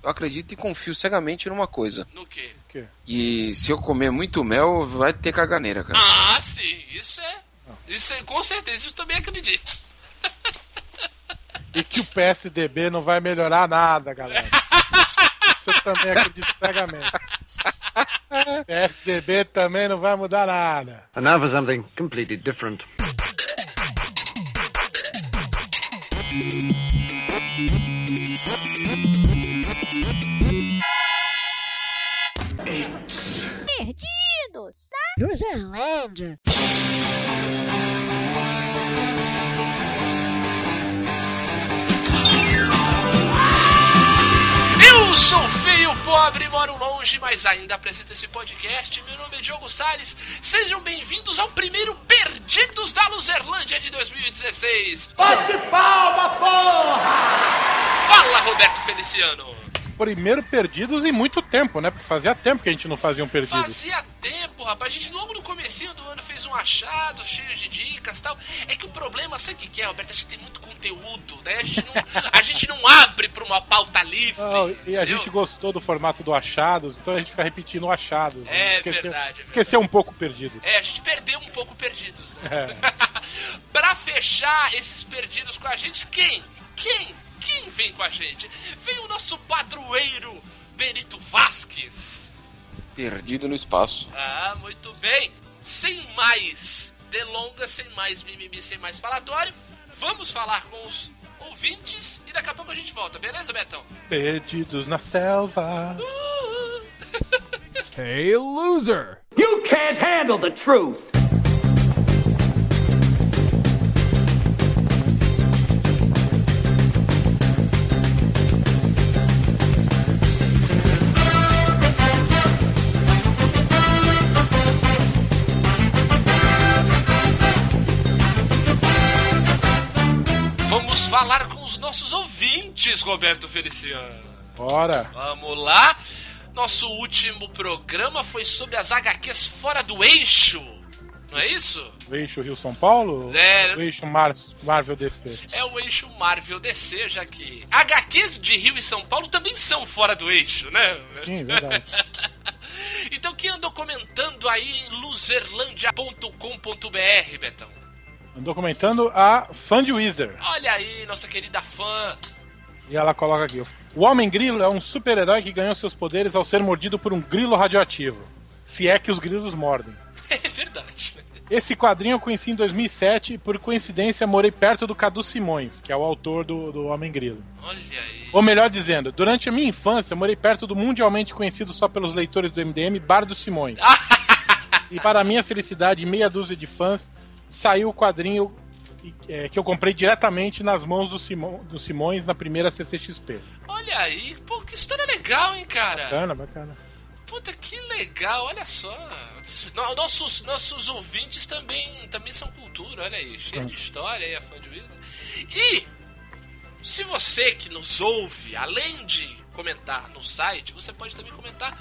Eu acredito e confio cegamente numa coisa. No quê? quê? E se eu comer muito mel, vai ter caganeira, cara. Ah, sim, isso é. Isso é, com certeza, isso também acredito. E que o PSDB não vai melhorar nada, galera. Isso eu também acredito cegamente. PSDB também não vai mudar nada. And now for something completely different. Luzerlândia. Eu sou feio, pobre, moro longe, mas ainda apresento esse podcast. Meu nome é Diogo Salles. Sejam bem-vindos ao primeiro Perdidos da Luzerlândia de 2016. Bate palma, porra! Fala, Roberto Feliciano. Primeiro perdidos em muito tempo, né? Porque fazia tempo que a gente não fazia um perdido. Fazia tempo, rapaz. A gente logo no comecinho do ano fez um achado cheio de dicas e tal. É que o problema, sabe o que é, Roberto? A gente tem muito conteúdo, né? A gente não, a gente não abre pra uma pauta livre. Não, e a gente gostou do formato do achados, então a gente fica repetindo achados. É Esqueceu- verdade, é Esqueceu um pouco perdidos. É, a gente perdeu um pouco perdidos, né? É. pra fechar esses perdidos com a gente, quem? Quem? Quem vem com a gente? Vem o nosso padroeiro Benito Vasques. Perdido no espaço. Ah, muito bem. Sem mais delongas, sem mais mimimi, sem mais falatório, vamos falar com os ouvintes e daqui a pouco a gente volta, beleza, Betão? Perdidos na selva. Hey, loser! You can't handle the truth! Nossos ouvintes, Roberto Feliciano. Bora. Vamos lá. Nosso último programa foi sobre as HQs fora do eixo. Não é isso? O eixo Rio-São Paulo? É. O eixo Mar Marvel DC. É o eixo Marvel DC, já que HQs de Rio e São Paulo também são fora do eixo, né? Sim, verdade. Então quem andou comentando aí em loserlandia.com.br, Betão? Andou comentando a Fã de Wizard. Olha aí, nossa querida fã. E ela coloca aqui: O Homem Grilo é um super-herói que ganhou seus poderes ao ser mordido por um grilo radioativo. Se é que os grilos mordem. É verdade. Esse quadrinho eu conheci em 2007 e, por coincidência, morei perto do Cadu Simões, que é o autor do, do Homem Grilo. Olha aí. Ou melhor dizendo, durante a minha infância, morei perto do mundialmente conhecido só pelos leitores do MDM, Bar do Simões. e para minha felicidade, meia dúzia de fãs, saiu o quadrinho é, que eu comprei diretamente nas mãos do, Simão, do Simões na primeira CCXP. Olha aí. Pô, que história legal, hein, cara? Bacana, bacana. Puta, que legal, olha só. No- Nossos, nossos ouvintes também, também são cultura, olha aí, cheio de história aí, a fã de Wizard. E, se você que nos ouve, além de comentar no site, você pode também comentar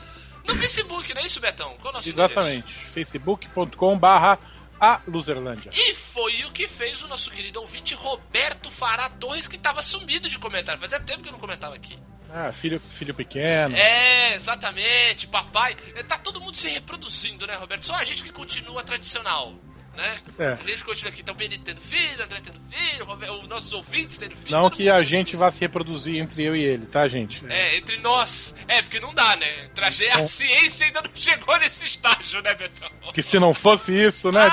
no Facebook, não é isso, Betão? Qual é o nosso Exatamente. facebook.com barra a Luzerlândia. E foi o que fez o nosso querido ouvinte Roberto Fará Torres, que tava sumido de comentário. Fazia tempo que eu não comentava aqui. Ah, filho, filho pequeno. É, exatamente, papai. Tá todo mundo se reproduzindo, né, Roberto? Só a gente que continua tradicional, né? É. A gente continua aqui, então o Benito tendo filho, André tendo filho, Roberto, os nossos ouvintes tendo filho. Não que a gente vá se reproduzir entre eu e ele, tá, gente? É, entre nós. É, porque não dá, né? Traje... A ciência ainda não chegou nesse estágio, né, Betão? Que se não fosse isso, né?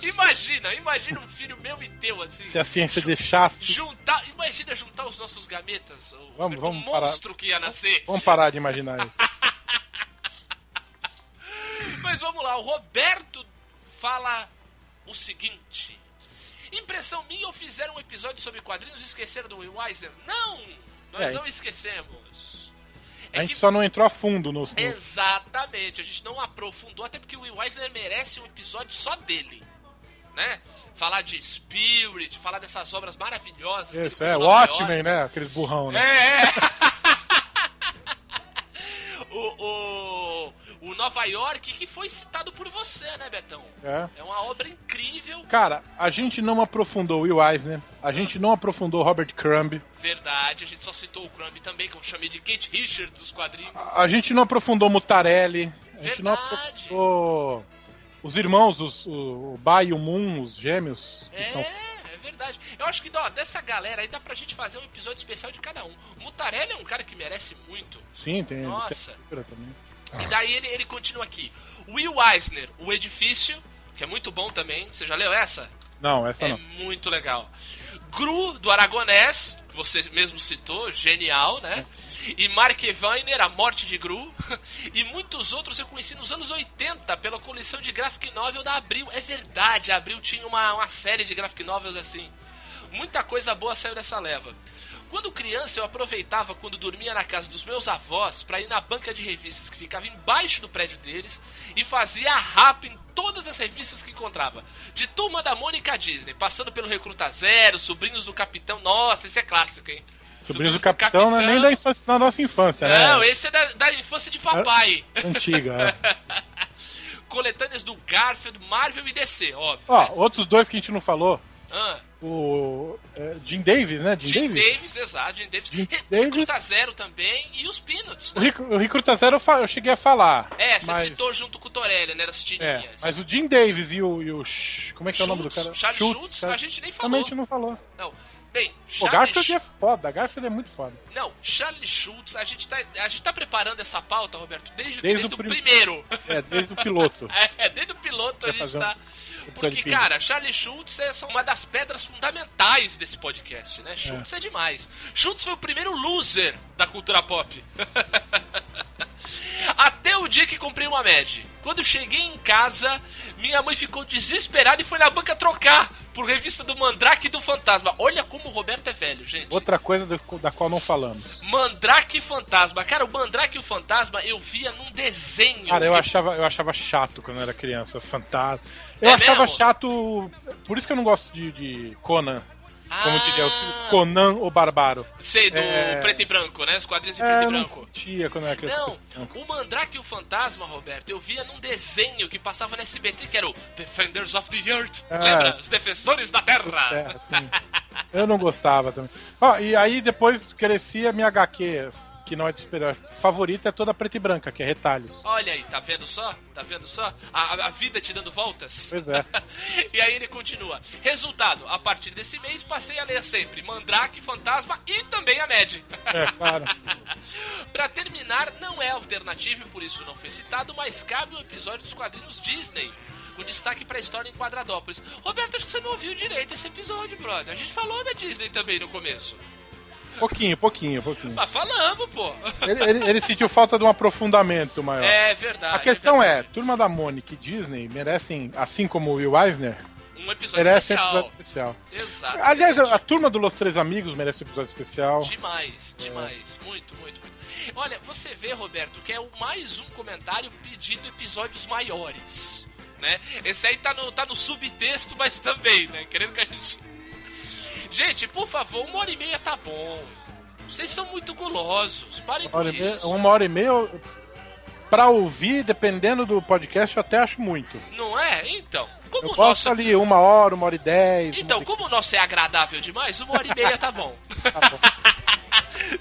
Imagina, imagina um filho meu e teu, assim. Se a ciência deixasse. Juntar, imagina juntar os nossos gametas, o, Vamos- o vamos parar. monstro que ia nascer. Vamos parar de imaginar isso. Mas vamos lá, o Roberto fala o seguinte. Impressão minha ou fizeram um episódio sobre quadrinhos e esqueceram do Will Eisner? Não! Nós É. não esquecemos. A gente só não entrou a fundo nos. Exatamente, a gente não aprofundou, até porque o Will Eisner merece um episódio só dele. Né? Falar de Spirit, falar dessas obras maravilhosas. Isso, é, o. Watchmen, né? Aqueles burrão, né? É, é. o, o, o Nova York, que foi citado por você, né, Betão? É. É uma obra incrível, Cara, a gente não aprofundou Will Eisner, a gente não aprofundou Robert Crumb, verdade. A gente só citou o Crumb também, que eu chamei de Kate Richards dos quadrinhos. a gente não aprofundou Mutarelli, a gente não Verdade. aprofundou os irmãos, os, o, o e o Moon, os gêmeos, que É, são é verdade. Eu acho que ó, dessa galera aí dá pra gente fazer um episódio especial de cada um. O Mutarelli é um cara que merece muito. Sim, tem. Nossa. tem também. E daí ele, ele continua aqui. Will Eisner, O Edifício, que é muito bom também. Você já leu essa? Não, essa É não. muito legal. Gru, do Aragonés, que você mesmo citou, genial, né? E Mark Weiner, A Morte de Gru. E muitos outros eu conheci nos anos 80 pela coleção de graphic novel da Abril. É verdade, a Abril tinha uma, uma série de graphic novels assim. Muita coisa boa saiu dessa leva. Quando criança, eu aproveitava quando dormia na casa dos meus avós para ir na banca de revistas que ficava embaixo do prédio deles e fazia a rapa em todas as revistas que encontrava. De Turma da Mônica Disney, passando pelo Recruta Zero, Sobrinhos do Capitão. Nossa, esse é clássico, hein? Sobrinhos do Capitão não é nem da, infância, da nossa infância, Não, né? esse é da, da infância de papai. Antiga. é. Coletâneas do Garfield, Marvel e DC, óbvio. Ó, né? outros dois que a gente não falou. Ah, O é, Jim Davis, né? Jim, Jim Davis. Davis, exato, Jim Davis. Jim Davis. Recruta Zero também e os Peanuts. O, né? O Recruta Zero eu, cheguei a falar. É, você mas, citou junto com o Torelli, né? Das É, tirinhas. mas o Jim Davis e o. E o como é que é o nome do Schultz, cara? Charlie Schultz, cara. a gente nem falou. A gente não falou. Não. Bem, O Charlie Garfield é foda, Garfield é muito foda. Não, Charlie Schultz, a gente, tá, a gente tá preparando essa pauta, Roberto, desde, Desde desde, o o prim- primeiro. É, desde o piloto. É, desde o piloto a Quer gente fazer um tá. episódio Porque, cara, Charlie Schultz é uma das pedras fundamentais desse podcast, né? Schultz é, demais. Schultz foi o primeiro loser da cultura pop. Até o dia que comprei uma Mad. Quando cheguei em casa, minha mãe ficou desesperada e foi na banca trocar por revista do Mandrake e do Fantasma. Olha como o Roberto é velho, gente. Outra coisa da, qual não falamos. Mandrake e Fantasma. Cara, o Mandrake e o Fantasma eu via num desenho. Cara, eu que- achava, eu achava chato quando eu era criança, fantasma. Eu É achava mesmo? chato. Por isso que eu não gosto de, de Conan. Como Ah, diria o Conan o Barbaro. Sei, do É. preto e branco, né? Os quadrinhos em É, preto e não branco. curtia quando era criança. Não, o Mandrake e o Fantasma, Roberto, eu via num desenho que passava no SBT, que era o Defenders of the Earth. É. Lembra? Os Defensores da Terra. É, assim. Eu não gostava também. Ó, e aí depois crescia minha HQ, que não é de super favorita, é toda preta e branca, que é retalhos. Olha aí, tá vendo só? Tá vendo só? A, a vida te dando voltas? Pois é. e aí ele continua. Resultado, a partir desse mês passei a ler sempre Mandrake, Fantasma e também a Mad. É, claro. Pra terminar, não é alternativo e por isso não foi citado, mas cabe o episódio dos quadrinhos Disney. Com destaque pra história em Quadradópolis. Roberto, acho que você não ouviu direito esse episódio, brother. A gente falou da Disney também no começo. Pouquinho, pouquinho, pouquinho. Mas falamos, pô. Ele, ele- ele sentiu falta de um aprofundamento maior. É verdade. A questão é, Turma da Mônica e Disney merecem, assim como o Will Eisner, Um episódio merecem especial. episódio especial. Exato. Aliás, a, a Turma do Los Três Amigos merece episódio especial. Demais, demais. Muito, muito, muito. Olha, você vê, Roberto, que é o mais um comentário pedindo episódios maiores. Né? Esse aí tá no, tá no subtexto, mas também, né? Querendo que a gente. Gente, por favor, uma hora e meia tá bom. Vocês são muito gulosos. Parem Uma com e meia, isso. uma hora e meia, pra ouvir, dependendo do podcast, eu até acho muito. Não é? Então. Como Eu posso nosso. ali uma hora, uma hora e dez. Então, uma... como o nosso é agradável demais, uma hora e meia tá bom. Tá bom.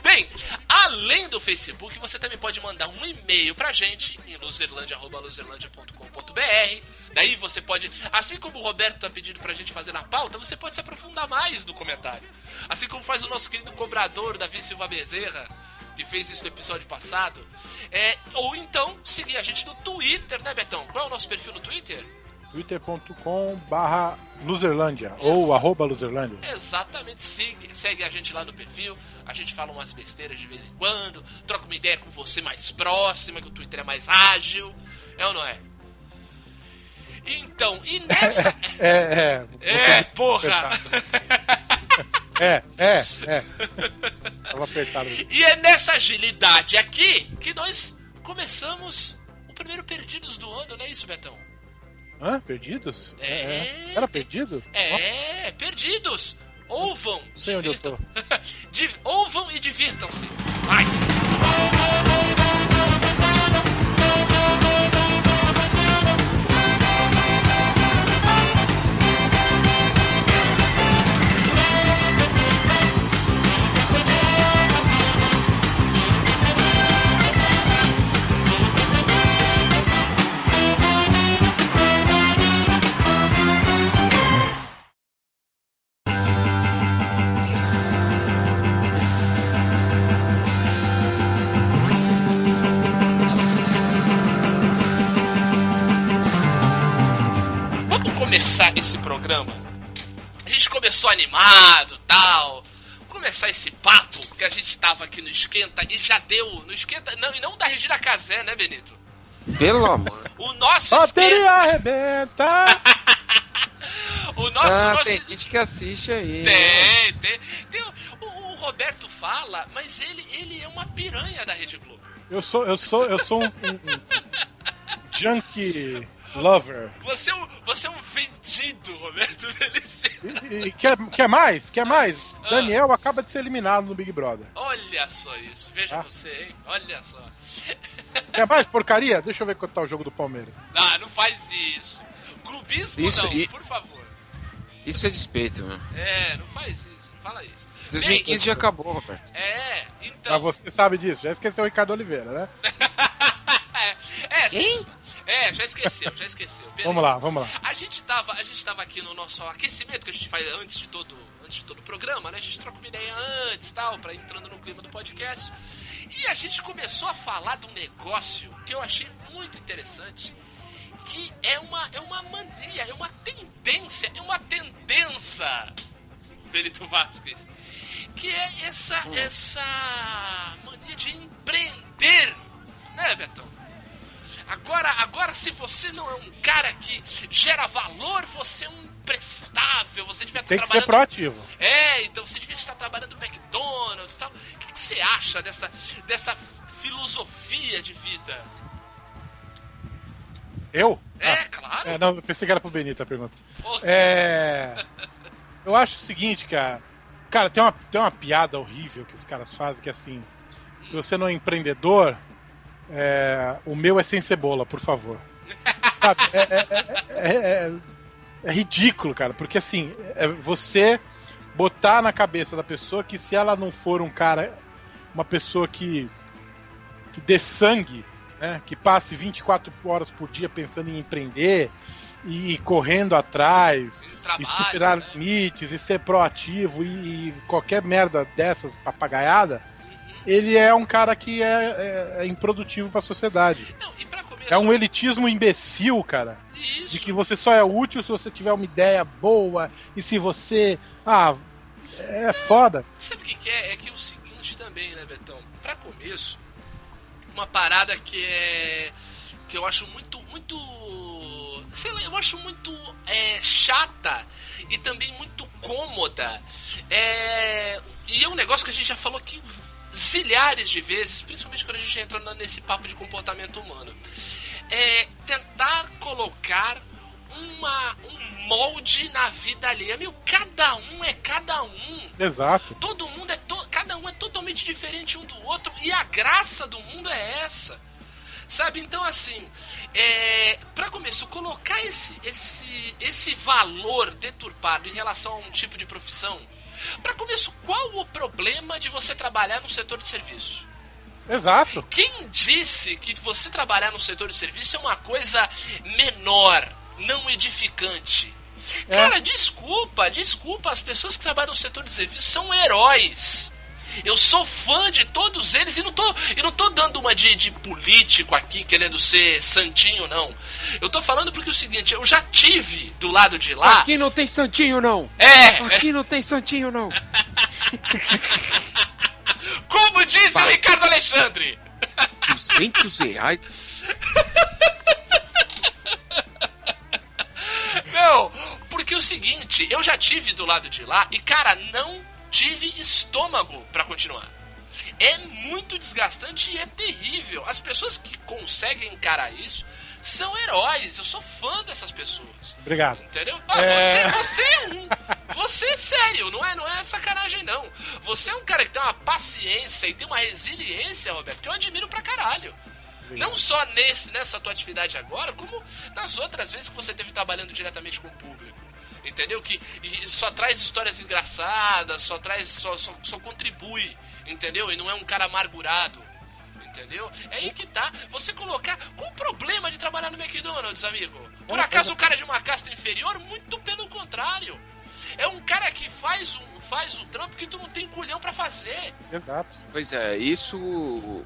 Bem, além do Facebook, você também pode mandar um e-mail pra gente em luzerlandia.luzerlandia.com.br. Daí você pode, assim como o Roberto tá pedindo pra gente fazer na pauta, você pode se aprofundar mais no comentário. Assim como faz o nosso querido cobrador Davi Silva Bezerra, que fez isso no episódio passado. É, ou então, seguir a gente no Twitter, né, Betão? Qual é o nosso perfil no Twitter? twitter.com barra Luzerlândia ou arroba Luzerlândia. Exatamente, segue, segue a gente lá no perfil, a gente fala umas besteiras de vez em quando, troca uma ideia com você mais próxima, que o Twitter é mais ágil, é ou não é? Então, e nessa. É, é. é, porra! É, é, é. Tava apertado. E é nessa agilidade aqui que nós começamos o primeiro Perdidos do ano, não é isso, Betão? Hã? Perdidos? É. Era perdido? É, perdidos! Ouvam! Sei onde eu tô. Ouvam e divirtam-se! Vai! Começar esse programa, a gente começou animado tal. Começar esse papo que a gente tava aqui no Esquenta e já deu. No Esquenta. Não, e não da Regina Casé, né, Benito? Pelo amor. O nosso Bateria Esquenta. arrebenta! O nosso. ah, nosso tem gente que assiste aí. Tem, tem. tem o, o Roberto fala, mas ele, ele é uma piranha da Rede Globo. Eu sou, eu sou, eu sou um, um, um junkie lover. Você é um, você é um vendido, Roberto Delice. E, e quer, quer mais? Quer mais? Ah. Daniel acaba de ser eliminado no Big Brother. Olha só isso. Veja Ah. você, hein? Olha só. Quer mais porcaria? Deixa eu ver quanto tá o jogo do Palmeiras. Ah, não faz isso. Clubismo Isso, não, e- por favor. Isso é despeito, meu. É, não faz isso. Não fala isso. 2015 já acabou, Roberto. É, Mas então. você sabe disso, já esqueceu o Ricardo Oliveira, né? É, cê- é, já esqueceu, já esqueceu. Vamos lá, vamos lá. A gente tava, a gente tava aqui no nosso aquecimento que a gente faz antes de todo, antes de todo o programa, né? A gente troca uma ideia antes, tal, para entrando no clima do podcast. E a gente começou a falar de um negócio que eu achei muito interessante, que é uma é uma mania, é uma tendência, é uma tendência, Benito Vasquez, que é essa essa mania de empreender, né, Betão? Agora, agora, se você não é um cara que gera valor, você é um imprestável, você devia estar Tem que ser trabalhando. proativo. É, então você devia estar trabalhando no McDonald's e tal. O que, que você acha dessa, dessa filosofia de vida? Eu? É, Ah, claro. é, não, eu pensei que era pro Benito a pergunta. Porra. É. Eu acho o seguinte, cara. Cara, tem uma, tem uma piada horrível que os caras fazem que é assim. Se você não é empreendedor, é, o meu é sem cebola, por favor. Sabe? É, é- é- é- é- ridículo, cara, porque assim, é você botar na cabeça da pessoa que se ela não for um cara, uma pessoa que, que dê sangue, né, que passe 24 horas por dia pensando em empreender e correndo atrás, Ele e superar né? limites, e ser proativo, e, e qualquer merda dessas papagaiada, ele é um cara que é, é- é improdutivo pra sociedade. Não, e pra começo. É um elitismo imbecil, cara. Isso. De que você só é útil se você tiver uma ideia boa, e se você. Ah, é foda. Sabe o que, que é? É que o seguinte também, né, Betão? Pra começo, uma parada que é. que eu acho muito. muito. sei lá, eu acho muito é, chata e também muito cômoda. É, e é um negócio que a gente já falou aqui zilhares de vezes, principalmente quando a gente entra nesse papo de comportamento humano. É tentar colocar uma, um molde na vida alheia. Meu, cada um é cada um. Exato. Todo mundo é to cada um é totalmente diferente um do outro e a graça do mundo é essa. Sabe? Então assim, é, para começo, colocar esse esse esse valor deturpado em relação a um tipo de profissão. Para começo, qual o problema de você trabalhar no setor de serviço? Exato. Quem disse que você trabalhar no setor de serviço é uma coisa menor, não edificante? É. Cara, desculpa, desculpa, as pessoas que trabalham no setor de serviço são heróis. Eu sou fã de todos eles e não tô, e não tô dando uma de, de político aqui querendo ser santinho, não. Eu tô falando porque é o seguinte, eu já tive do lado de lá. Aqui não tem santinho, não. É, Aqui não tem santinho, não. como disse o Vai. Ricardo Alexandre. 200 reais. Não, porque é o seguinte, eu já tive do lado de lá e, cara, não tive estômago pra continuar. É muito desgastante e é terrível. As pessoas que conseguem encarar isso são heróis. Eu sou fã dessas pessoas. Obrigado. Entendeu? Ah, É. você, você é um. Você é sério, não é, não é sacanagem, não. Você é um cara que tem uma paciência e tem uma resiliência, Roberto, que eu admiro pra caralho. Não só nesse, nessa tua atividade agora, como nas outras vezes que você esteve trabalhando diretamente com o público. Entendeu? Que e só traz histórias engraçadas, só traz. Só, só, só contribui, entendeu? E não é um cara amargurado. Entendeu? É aí que tá. Você colocar. Qual o problema de trabalhar no McDonald's, amigo? Por acaso o cara é de uma casta inferior? Muito pelo contrário. É um cara que faz o, faz o trampo que tu não tem culhão pra fazer. Exato. Pois é, isso.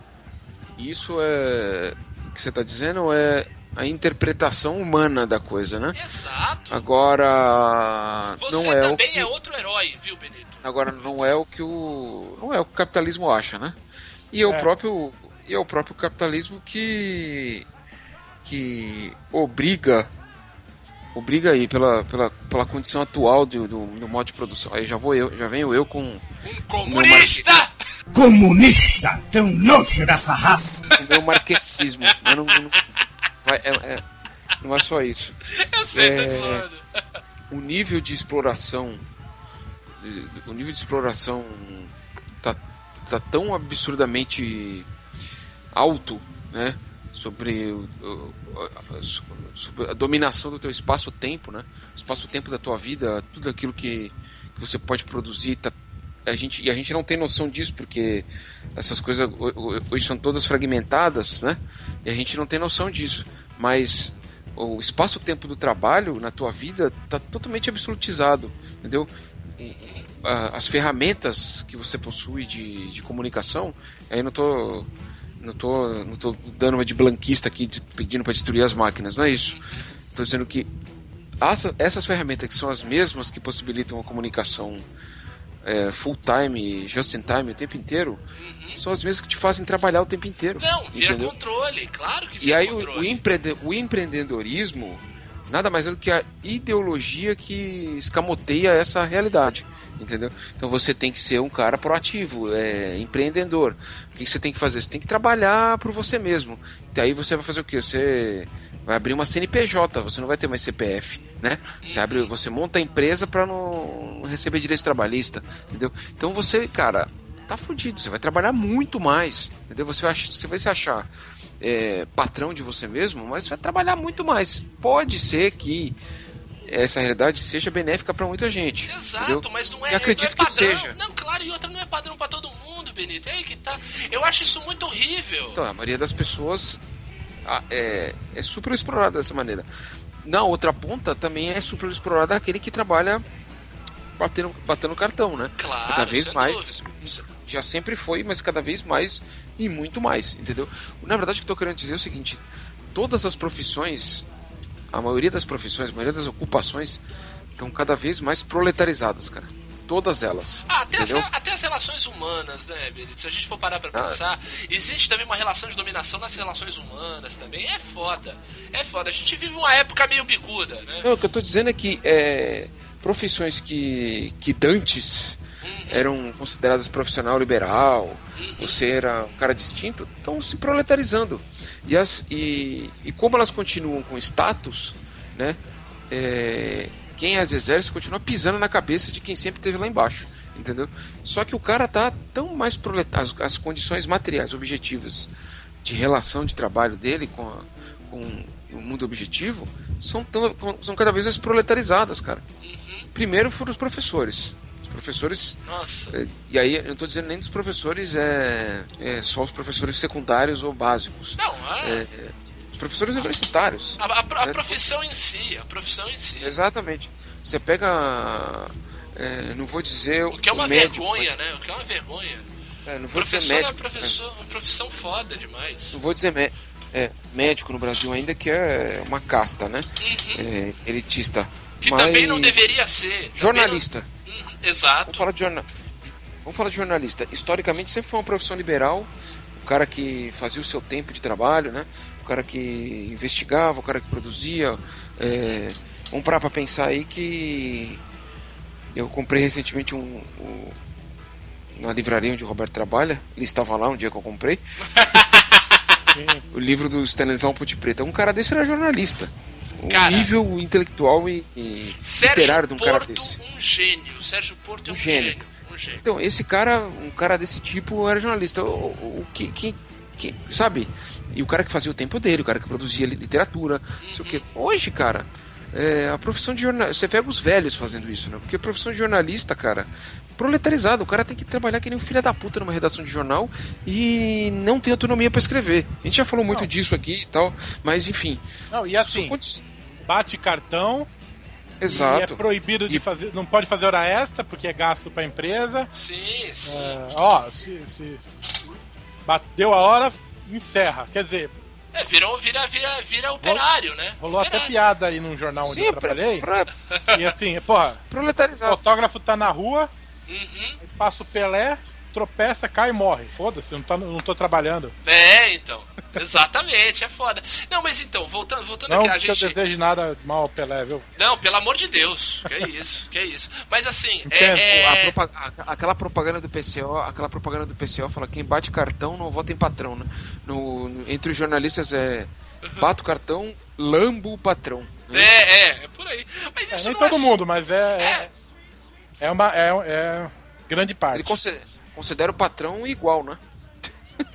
Isso é. O que você tá dizendo é a interpretação humana da coisa, né? Exato. Agora Você não é o também que, é outro herói, viu, Benito? agora não é o que o não é o que o capitalismo acha, né? E é o É. próprio e é o próprio capitalismo que que obriga obriga aí pela, pela, pela condição atual do, do, do modo de produção. Aí já vou eu, já venho eu com Um comunista! Comunista! Tão nojo dessa raça! o meu marquesismo. Mas não, não, vai- é- é- não é só isso. Eu sei, É. te zoando. o nível de exploração o nível de exploração tá, tá tão absurdamente alto né sobre, o- sobre a dominação do teu espaço-tempo né o espaço-tempo da tua vida tudo aquilo que, que você pode produzir tá, a gente, e a gente não tem noção disso porque essas coisas ho- ho- hoje são todas fragmentadas né e a gente não tem noção disso mas o espaço-tempo do trabalho na tua vida está totalmente absolutizado, entendeu? As ferramentas que você possui de, de comunicação, aí não tô não tô não tô dando uma de blanquista aqui pedindo para destruir as máquinas, não é isso. Estou dizendo que essa- essas ferramentas que são as mesmas que possibilitam a comunicação é, full time, just in time o tempo inteiro, são as mesmas que te fazem trabalhar o tempo inteiro. Uhum. Não, vira entendeu? controle, claro que E vira aí o, o, empreende- o empreendedorismo nada mais é do que a ideologia que escamoteia essa realidade, entendeu? Então você tem que ser um cara proativo, é, empreendedor. O que que você tem que fazer? Você tem que trabalhar por você mesmo. E aí você vai fazer o quê? Você vai abrir uma CNPJ, você não vai ter mais CPF, né? Você abre, você monta a empresa para não receber direito trabalhista, entendeu? Então você, cara, tá fudido, você vai trabalhar muito mais, entendeu? Você vai, você vai se achar é, patrão de você mesmo, mas vai trabalhar muito mais. Pode ser que essa realidade seja benéfica para muita gente. Exato, entendeu? mas não é, E acredito não é que padrão. seja. Não, claro, e outra não é padrão pra todo mundo, Benito. É aí que tá. Eu acho isso muito horrível. Então, a maioria das pessoas ah, é, é super explorada dessa maneira. Na outra ponta, também é super explorada aquele que trabalha batendo, batendo cartão, né? Claro, cada vez sem mais. dúvida. Já sempre foi, mas cada vez mais e muito mais, entendeu? Na verdade, o que eu tô querendo dizer é o seguinte: todas as profissões, a maioria das profissões, a maioria das ocupações estão cada vez mais proletarizadas, cara. Todas elas. Ah, até as, até as relações humanas, né, Benito? Se a gente for parar pra Ah. pensar, existe também uma relação de dominação nas relações humanas também. É foda. É foda. A gente vive uma época meio bicuda, né? Não, o que eu tô dizendo é que é, profissões que, que dantes eram consideradas profissional liberal, você era um cara distinto, estão se proletarizando. E, as, e, e como elas continuam com status, né? é, quem as exerce continua pisando na cabeça de quem sempre esteve lá embaixo. Entendeu? Só que o cara tá tão mais proletário, as, as condições materiais, objetivas de relação de trabalho dele com, a- com o mundo objetivo são, tão, são cada vez mais proletarizadas, cara. Primeiro foram os professores. Os professores Nossa. é, E aí, eu não estou dizendo nem dos professores, é, é só os professores secundários ou básicos. Não, a, É, os professores universitários. a, a- a é, profissão em si, a profissão em si. Exatamente. Você pega. é, não vou dizer. O que é uma médico, vergonha, né? O que é uma vergonha. mas- é, não vou dizer Professor é médico. professor, uma profissão foda demais. Não vou dizer mé- é, médico no Brasil ainda, que é uma casta, né? Uhum. É, elitista. Que Mas- também não deveria ser. Jornalista. não- Uhum, Exato. Vamos falar de jornal. Vamos falar de jornalista. Historicamente sempre foi uma profissão liberal. O cara que fazia o seu tempo de trabalho, né? O cara que investigava, o cara que produzia. É... Vamos parar pra pensar aí que eu comprei recentemente um, um- na livraria onde o Roberto trabalha. Ele estava lá um dia que eu comprei. o livro do Stanislau Ponte Preta. Um cara desse era jornalista. O Cara. nível intelectual e, e literário de um cara Porto, desse. um gênio. Sérgio Porto é um, Um gênio. gênio. Um gênio. Então, esse cara, um cara desse tipo era jornalista. O, o, o que, que, que- sabe? E o cara que fazia o tempo dele, o cara que produzia li- literatura, não sei o quê. Hoje, cara, é, a profissão de jornalista. Você pega os velhos fazendo isso, né? Porque a profissão de jornalista, cara, proletarizado. O cara tem que trabalhar que nem um filho da puta numa redação de jornal e não tem autonomia pra escrever. A gente já falou muito Não. disso aqui e tal, mas enfim. Não, e assim, Quantos- bate cartão, e é Exato. proibido de E- fazer. Não pode fazer hora extra porque é gasto pra empresa. Sim, sim. É, ó, se, se- se bateu a hora, encerra. Quer dizer, É, virou, vira, vira, vira operário, né? Rolou até Operário. piada aí num jornal onde Sim, eu pra, trabalhei. pra E assim, porra, o proletarizar. fotógrafo tá na rua, Uhum. passa o Pelé, tropeça, cai e morre. Foda-se, eu não, tá, não tô trabalhando. É, então. Exatamente, é foda. Não, mas então, voltando, voltando Não aqui, a gente. deseje nada mal ao Pelé, viu? Não, pelo amor de Deus. Que é isso, que é isso. Mas assim, Entendo. é. É... propa- aquela propaganda do PCO, aquela propaganda do PCO fala quem bate cartão não vota em patrão, né? No, entre os jornalistas é bato cartão, lambo o patrão. né? É, é, é por aí. Mas É, isso nem não todo é mundo, mas é. É. É, é uma. É, é grande parte. Ele conse- considera o patrão igual, né?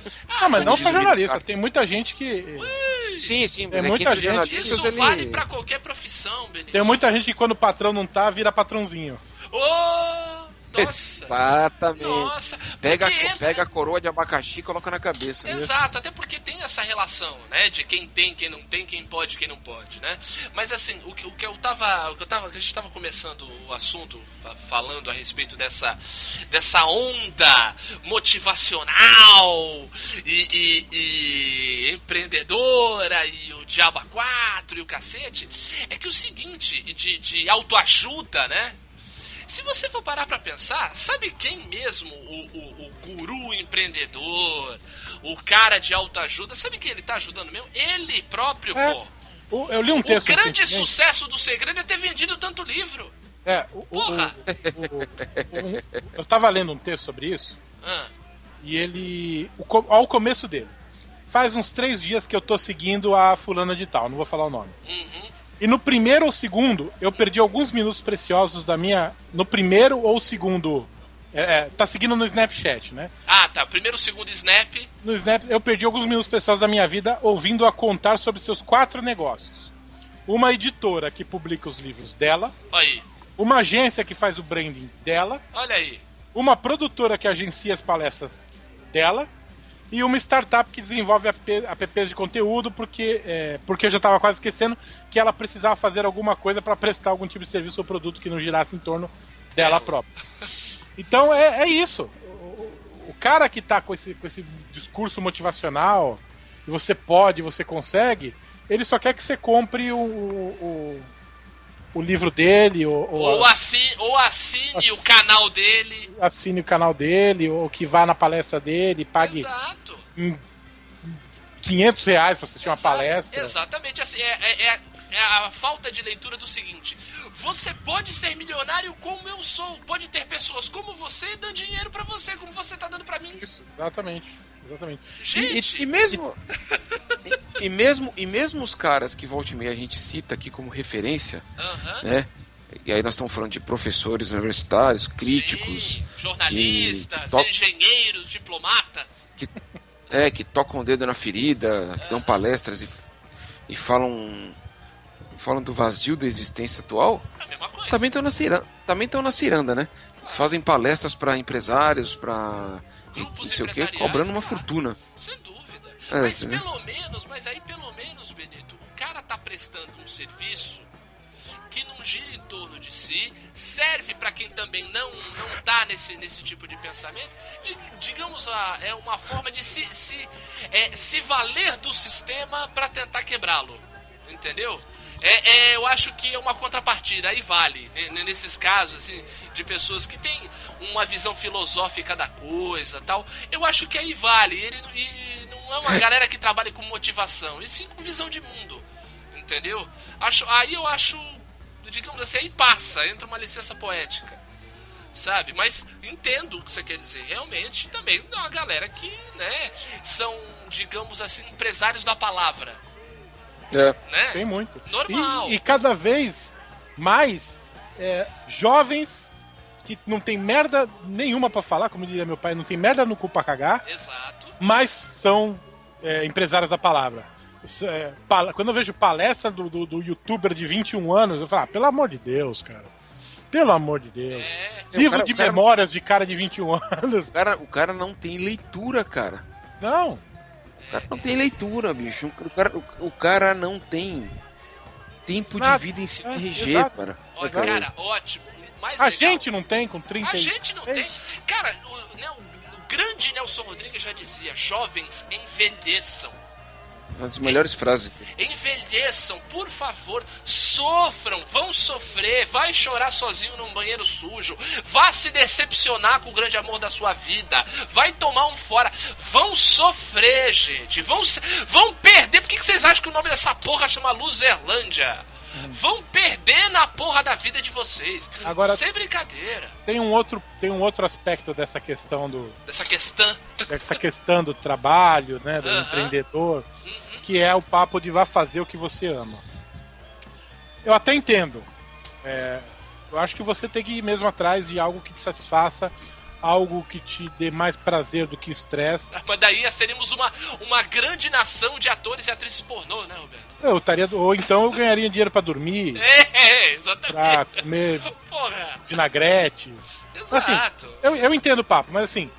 Ah, mas não só jornalista, tem muita gente que. Sim, sim, mas É é, muita gente. Isso ele... vale pra qualquer profissão, Benito. Tem muita gente que quando o patrão não tá, vira patrãozinho. Ô! Nossa! Exatamente. Nossa! Pega, porque entra- pega a coroa de abacaxi e coloca na cabeça. né? Exato, até porque tem essa relação, né? De quem tem, quem não tem, quem pode, quem não pode, né? Mas assim, o que, o que eu tava. O que eu tava. que a gente tava começando o assunto fa- falando a respeito dessa, dessa onda motivacional e, e- e empreendedora e o Diaba 4 e o cacete, é que o seguinte, de, de autoajuda, né? Se você for parar pra pensar, sabe quem mesmo o, o, o guru empreendedor, o cara de autoajuda, sabe quem ele tá ajudando mesmo? Ele próprio, É, pô. O- Eu li um O texto. grande recentemente. sucesso do segredo é ter vendido tanto livro. É, o, Porra! o- eu tava lendo um texto sobre isso Ah, e ele. Ao começo dele. Faz uns três dias que eu tô seguindo a fulana de tal, não vou falar o nome. uhum. E no primeiro ou segundo, eu perdi alguns minutos preciosos da minha. No primeiro ou segundo. É, é, tá seguindo no Snapchat, né? Ah, tá. Primeiro, segundo snap. No Snap, eu perdi alguns minutos preciosos da minha vida ouvindo-a contar sobre seus quatro negócios. Uma editora que publica os livros dela, Olha aí. uma agência que faz o branding dela, Olha aí. uma produtora que agencia as palestras dela e uma startup que desenvolve app- apps de conteúdo porque, é, porque eu já estava quase esquecendo que ela precisava fazer alguma coisa para prestar algum tipo de serviço ou produto que não girasse em torno dela Dela. própria. Então é, é isso. O, o- o cara que tá com esse, com esse discurso motivacional, você pode, você consegue, ele só quer que você compre o, o, o, o livro dele, ou, ou Ou assine, ou assine o Ass- canal dele. assine o canal dele, ou que vá na palestra dele, pague Exato. 500 reais pra assistir uma palestra. Exatamente assim. É, é- é- é a falta de leitura do seguinte: você pode ser milionário como eu sou, pode ter pessoas como você dando dinheiro pra você, como você tá dando pra mim. Isso, exatamente. Exatamente. Gente, E mesmo, e, mesmo e mesmo os caras que volta e meia a gente cita aqui como referência, aham, né? E aí nós estamos falando de professores universitários, críticos, sim, jornalistas, que to- engenheiros, diplomatas. que, é, que tocam o dedo na ferida, que dão palestras e, e falam falam do vazio da existência atual, É a mesma coisa. também estão na ciranda, também estão na ciranda, né? Fazem palestras para empresários, para não sei o quê, cobrando uma claro. fortuna. Sem dúvida. É, mas né? pelo menos, mas aí pelo menos, Benito, o cara tá prestando um serviço que não gira em torno de si, serve para quem também não não tá nesse, nesse tipo de pensamento. Di- digamos, é uma forma de se, se, é, se valer do sistema para tentar quebrá-lo. Entendeu? É, é, eu acho que é uma contrapartida, aí vale. né, Nesses casos, assim, de pessoas que têm uma visão filosófica da coisa tal. Eu acho que aí vale. Ele não é uma galera que trabalha com motivação, e sim com visão de mundo. Entendeu? Acho, aí eu acho, digamos assim, aí passa, entra uma licença poética. Sabe? Mas entendo o que você quer dizer. Realmente, também é uma galera que, né, são, digamos assim, empresários da palavra. É. Né? Tem muito. Normal. E, e cada vez mais é, jovens que não tem merda nenhuma pra falar, como diria meu pai, não tem merda no cu pra cagar, Exato. mas são é, empresários da palavra. É, quando eu vejo palestra do, do, do youtuber de 21 anos, eu falo, ah, pelo amor de Deus, cara. Pelo amor de Deus. É. Livro cara- de o cara- memórias de cara de 21 anos. O cara, o cara não tem leitura, cara. Não. O cara não tem leitura, bicho. O cara, o, o cara não tem tempo Nada. de vida em É, CRG, exato. cara. Olha, Cara, ótimo. Mais A legal. gente não tem com 30 A gente não tem. Cara, o, né, o- o grande Nelson Rodrigues já dizia: jovens envelheçam. Das melhores frases. Envelheçam, por favor, sofram, vão sofrer, vai chorar sozinho num banheiro sujo, vá se decepcionar com o grande amor da sua vida, vai tomar um fora, vão sofrer, gente, vão, vão perder. Por que, que vocês acham que o nome dessa porra chama Luzerlândia? Vão perder na porra da vida de vocês. Agora- Sem brincadeira. Tem um outro, tem um outro aspecto dessa questão do, Dessa questão. dessa questão do trabalho, né, do Aham. empreendedor, que é o papo de vá fazer o que você ama. Eu até entendo. É, eu acho que você tem que ir mesmo atrás de algo que te satisfaça, algo que te dê mais prazer do que estresse. Mas daí seríamos uma, uma grande nação de atores e atrizes pornô, né, Roberto? Eu estaria, ou então eu ganharia dinheiro pra dormir, É, pra exatamente. comer Porra, vinagrete. Assim, exato. Eu, eu entendo o papo, mas assim,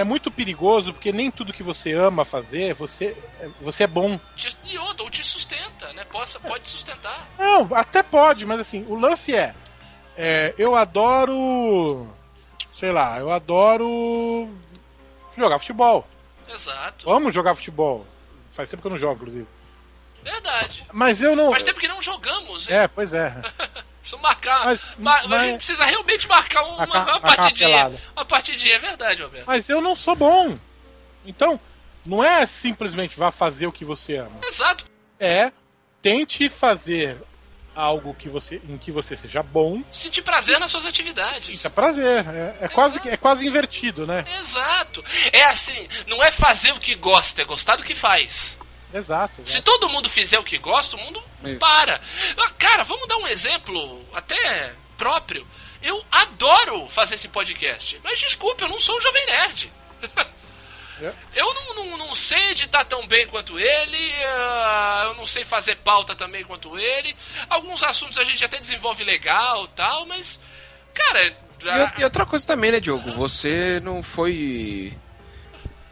é muito perigoso porque nem tudo que você ama fazer, você, você é bom. Te- E outra, ou te sustenta, né? Possa, pode sustentar. Não, até pode, mas assim, o lance é, é, eu adoro, sei lá, eu adoro jogar futebol. Exato. Vamos jogar futebol. Faz tempo que eu não jogo, inclusive. Verdade. Mas eu não. Faz tempo que não jogamos, hein? É, pois é. Precisa marcar. Mas- ma- mas- A gente precisa realmente marcar uma, Marcar- uma partidinha. Uma partidinha, é verdade, Roberto. Mas eu não sou bom. Então, não é simplesmente vá fazer o que você ama. Exato. É tente fazer algo que você, em que você seja bom. Sentir prazer nas suas atividades. Sinta prazer. É, é quase, é quase invertido, né? Exato. É assim, não é fazer o que gosta, é gostar do que faz. Exato. Se todo mundo fizer o que gosta, o mundo Isso. para. Ah, Cara, vamos dar um exemplo até próprio. Eu adoro fazer esse podcast, mas desculpa, eu não sou um jovem nerd. É. Eu não, não, não sei editar tão bem quanto ele, ah, eu não sei fazer pauta também quanto ele. Alguns assuntos a gente até desenvolve legal tal, mas. Cara. E, ah, e outra coisa também, né, Diogo? Você não foi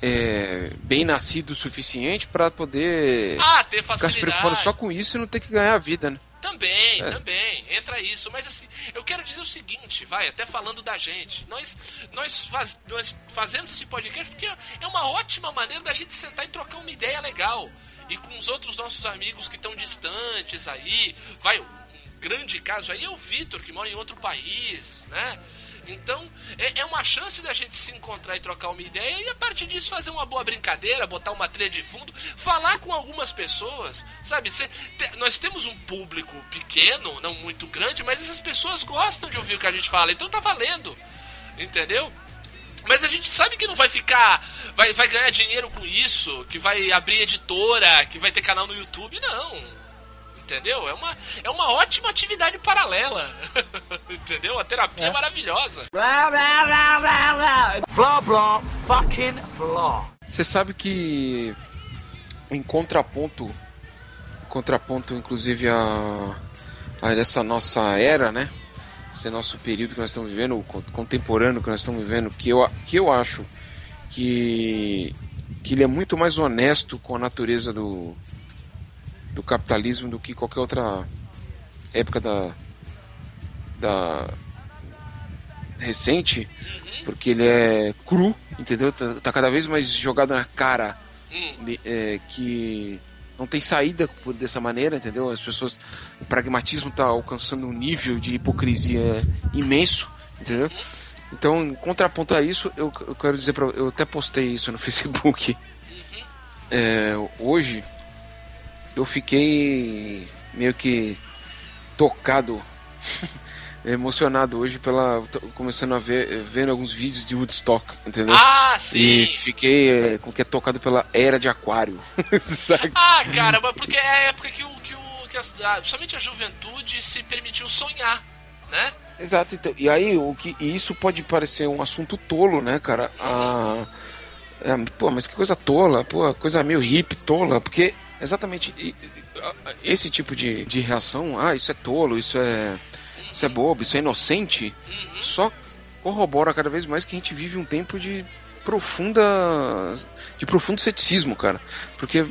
é, bem nascido o suficiente pra poder ah, ter ficar se preocupando só com isso e não ter que ganhar a vida, né? Também, É. também, entra isso. Mas assim, eu quero dizer o seguinte, vai, até falando da gente. Nós, nós, faz, nós fazemos esse podcast porque é uma ótima maneira da gente sentar e trocar uma ideia legal. E com os outros nossos amigos que estão distantes aí, vai, um grande caso aí é o Vitor, que mora em outro país, né? Então, é, é uma chance da gente se encontrar e trocar uma ideia e a partir disso fazer uma boa brincadeira, botar uma trilha de fundo, falar com algumas pessoas, sabe? Cê- te- nós temos um público pequeno, não muito grande, mas essas pessoas gostam de ouvir o que a gente fala, então tá valendo, entendeu? Mas a gente sabe que não vai ficar. Vai, vai ganhar dinheiro com isso, que vai abrir editora, que vai ter canal no YouTube, não. Entendeu? É uma, é uma ótima atividade paralela. Entendeu? A terapia é, maravilhosa. Blah, blah, fucking blah. Você sabe que em contraponto, contraponto inclusive a, a essa nossa era, né? Esse nosso período que nós estamos vivendo, o con- contemporâneo que nós estamos vivendo, que eu, que eu acho que, que ele é muito mais honesto com a natureza do, do capitalismo do que qualquer outra época da, da recente, porque ele é cru, entendeu? Tá, tá cada vez mais jogado na cara Hum, é, que não tem saída por dessa maneira, entendeu? As pessoas, o pragmatismo tá alcançando um nível de hipocrisia imenso, entendeu? Então, em contraponto a isso, eu, eu quero dizer para eu até postei isso no Facebook. É, hoje eu fiquei meio que tocado, emocionado hoje pela começando a ver vendo alguns vídeos de Woodstock, entendeu? Ah, sim! E fiquei é, com que é tocado pela era de aquário. Ah, cara, mas porque é a época que o. Que o que a, principalmente a juventude se permitiu sonhar, né? Exato, então, e aí o que isso pode parecer um assunto tolo, né, cara? Ah, é, pô, mas que coisa tola, pô, coisa meio hippie, tola, porque exatamente esse tipo de, de reação, ah, isso é tolo, isso é isso é bobo, isso é inocente, só corrobora cada vez mais que a gente vive um tempo de profunda de profundo ceticismo, cara. Porque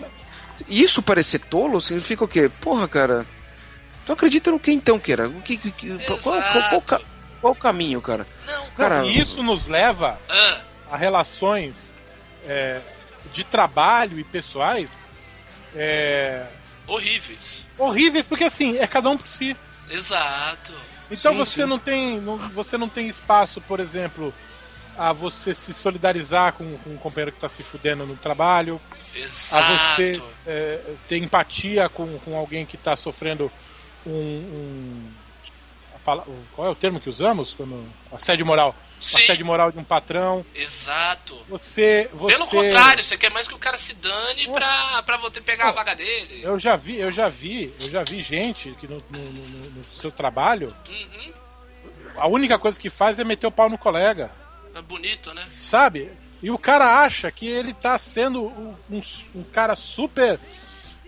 isso parecer tolo significa o quê? Porra, cara, tu acredita no que então, cara? O que, que- que- qual, qual, qual, qual, qual o caminho, cara? Não, Cara, E isso nos leva ah, a relações é, de trabalho e pessoais é, Horríveis. horríveis, porque assim, é cada um por si. Exato. Então Sim, você sim. não tem. não- você não tem espaço, por exemplo, a você se solidarizar com, com um companheiro que tá se fudendo no trabalho, a Exato. você é, ter empatia com, com alguém que tá sofrendo um. um- a qual é o termo que usamos? Quando, assédio moral. Sim. Assédio moral de um patrão. Exato. Você. você Pelo contrário, você quer mais que o cara se dane pra, pra você pegar a vaga dele. Eu já vi, eu já vi, eu já vi gente que no, no- no- no seu trabalho, Uhum. a única coisa que faz é meter o pau no colega. É bonito, né? sabe? E o cara acha que ele tá sendo um, um- um cara super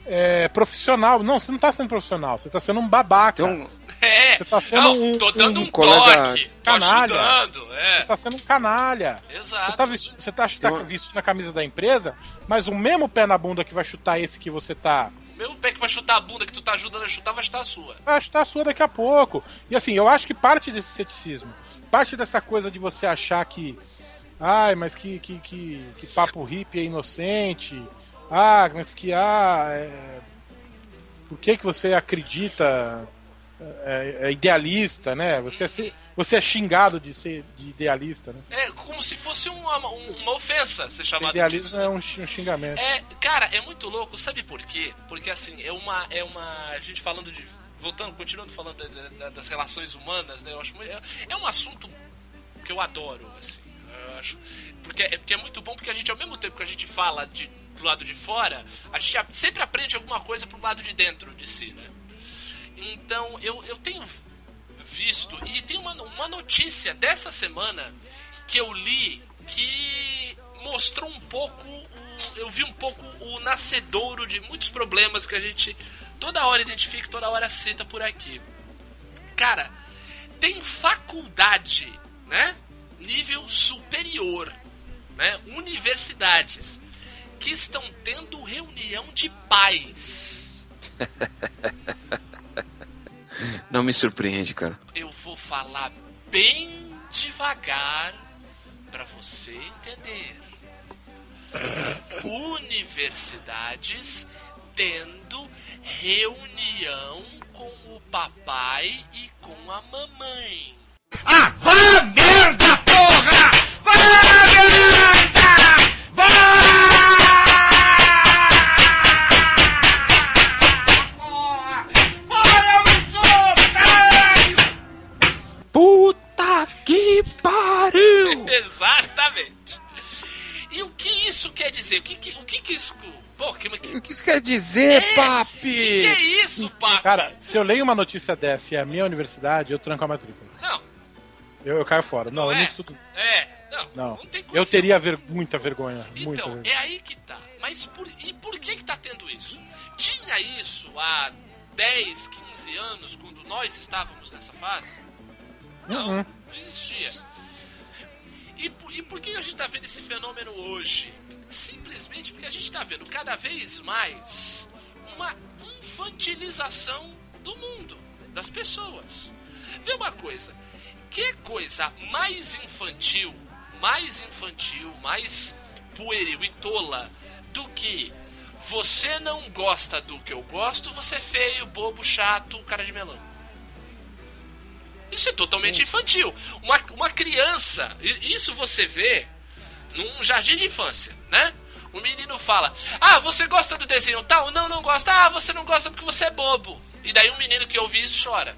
é, profissional. Não, você não tá sendo profissional, você tá sendo um babaca. Tem um, É. Você tá sendo Não, um- tô dando um um, colega toque. Tô canalha. ajudando. É. Você tá sendo um canalha. Exato. Você tá, vesti você tá, tá vestindo a camisa da empresa, mas o mesmo pé na bunda que vai chutar esse que você tá. Meu pé que vai chutar a bunda que tu tá ajudando a chutar vai chutar a sua. Vai chutar a sua daqui a pouco. E assim, eu acho que parte desse ceticismo, parte dessa coisa de você achar que. Ai, mas que, que, que, que papo hippie é inocente. Ah, mas que ah, é... por que, que você acredita é, é idealista, né? Você é, ser- você é xingado de ser de idealista, né? É como se fosse uma, um- uma ofensa ser chamado disso. Idealismo é um xi- um xingamento. É, cara, é muito louco, sabe por quê? Porque assim, é uma. É uma. A gente falando de. Voltando, continuando falando da- da- das relações humanas, né? Eu acho muito- é, é um assunto que eu adoro, assim. Eu acho. Porque é, porque é muito bom, porque a gente, ao mesmo tempo que a gente fala de, do lado de fora, a gente sempre aprende alguma coisa pro lado de dentro de si, né? Então, eu, eu tenho visto, e tem uma, uma notícia dessa semana que eu li que mostrou um pouco, eu vi um pouco o nascedouro de muitos problemas que a gente toda hora identifica, toda hora cita por aqui. Cara, tem faculdade, né? Nível superior, né? Universidades que estão tendo reunião de pais. não me surpreende, cara. Eu vou falar bem devagar para você entender. Universidades tendo reunião com o papai e com a mamãe. Ah, vá merda, porra! Exatamente. E o que isso quer dizer? O que, que- o que, que isso. Pô, que, que, O que isso quer dizer, É, papi? que é isso, papi? Cara, se eu leio uma notícia dessa e é a minha universidade, eu tranco a matrícula. Não, Eu, eu caio fora. Não, não eu é. não estudo. É, não, Não. não tem Eu teria ver- muita vergonha. muita Então, vergonha. é aí que tá. Mas por, e por que que tá tendo isso? Tinha isso há 10, 15 anos, quando nós estávamos nessa fase? Não, Uhum. não existia. E, por- e por que a gente tá vendo esse fenômeno hoje? Simplesmente porque a gente tá vendo cada vez mais uma infantilização do mundo, das pessoas. Vê uma coisa, que coisa mais infantil, mais infantil, mais pueril e tola do que você não gosta do que eu gosto, você é feio, bobo, chato, cara de melão. Isso é totalmente infantil. Uma, uma criança, isso você vê num jardim de infância, né? O menino fala: Ah, você gosta do desenho tal? Não, não gosta. Ah, você não gosta porque você é bobo. E daí um menino que ouve isso chora.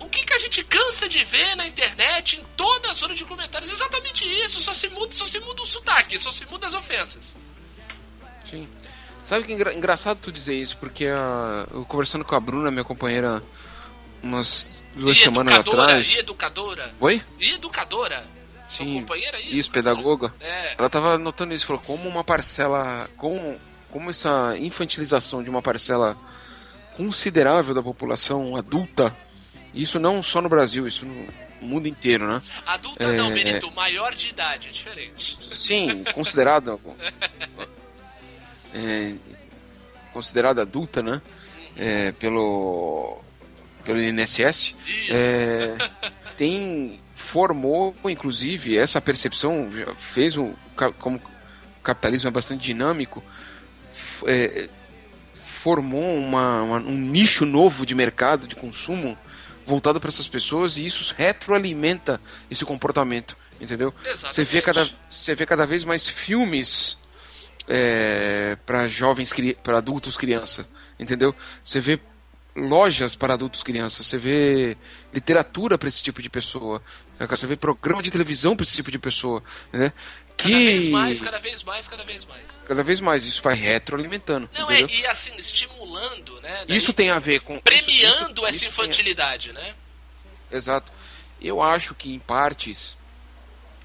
O que, que a gente cansa de ver na internet, em toda a zona de comentários? Exatamente isso. Só se muda, só se muda o sotaque, só se muda as ofensas. Sim. Sabe que é engra- engraçado tu dizer isso, porque a- eu conversando com a Bruna, minha companheira, umas duas e semanas educadora, atrás. e educadora. Oi? E educadora. Sim. companheira e Isso, educadora. pedagoga. É. Ela tava notando isso, falou como uma parcela. Como, como essa infantilização de uma parcela considerável da população adulta, isso não só no Brasil, isso no mundo inteiro, né? Adulta É, não, Benito, maior de idade, é diferente. Sim, considerado. é, considerada adulta, né? É, pelo. Pelo INSS. É, tem formou inclusive essa percepção fez um como o capitalismo é bastante dinâmico é, formou uma- uma- um nicho novo de mercado de consumo voltado para essas pessoas e isso retroalimenta esse comportamento, entendeu? Você vê cada, você vê cada vez mais filmes para jovens, para adultos criança, entendeu? Você vê lojas para adultos crianças, você vê literatura para esse tipo de pessoa, você vê programa de televisão para esse tipo de pessoa, né? Que Cada vez mais, cada vez mais, cada vez mais. cada vez mais isso vai retroalimentando, Não, é, e assim, estimulando, né? daí Isso tem a ver com Premiando isso- essa isso tem a- infantilidade, né? Exato. Eu acho que em partes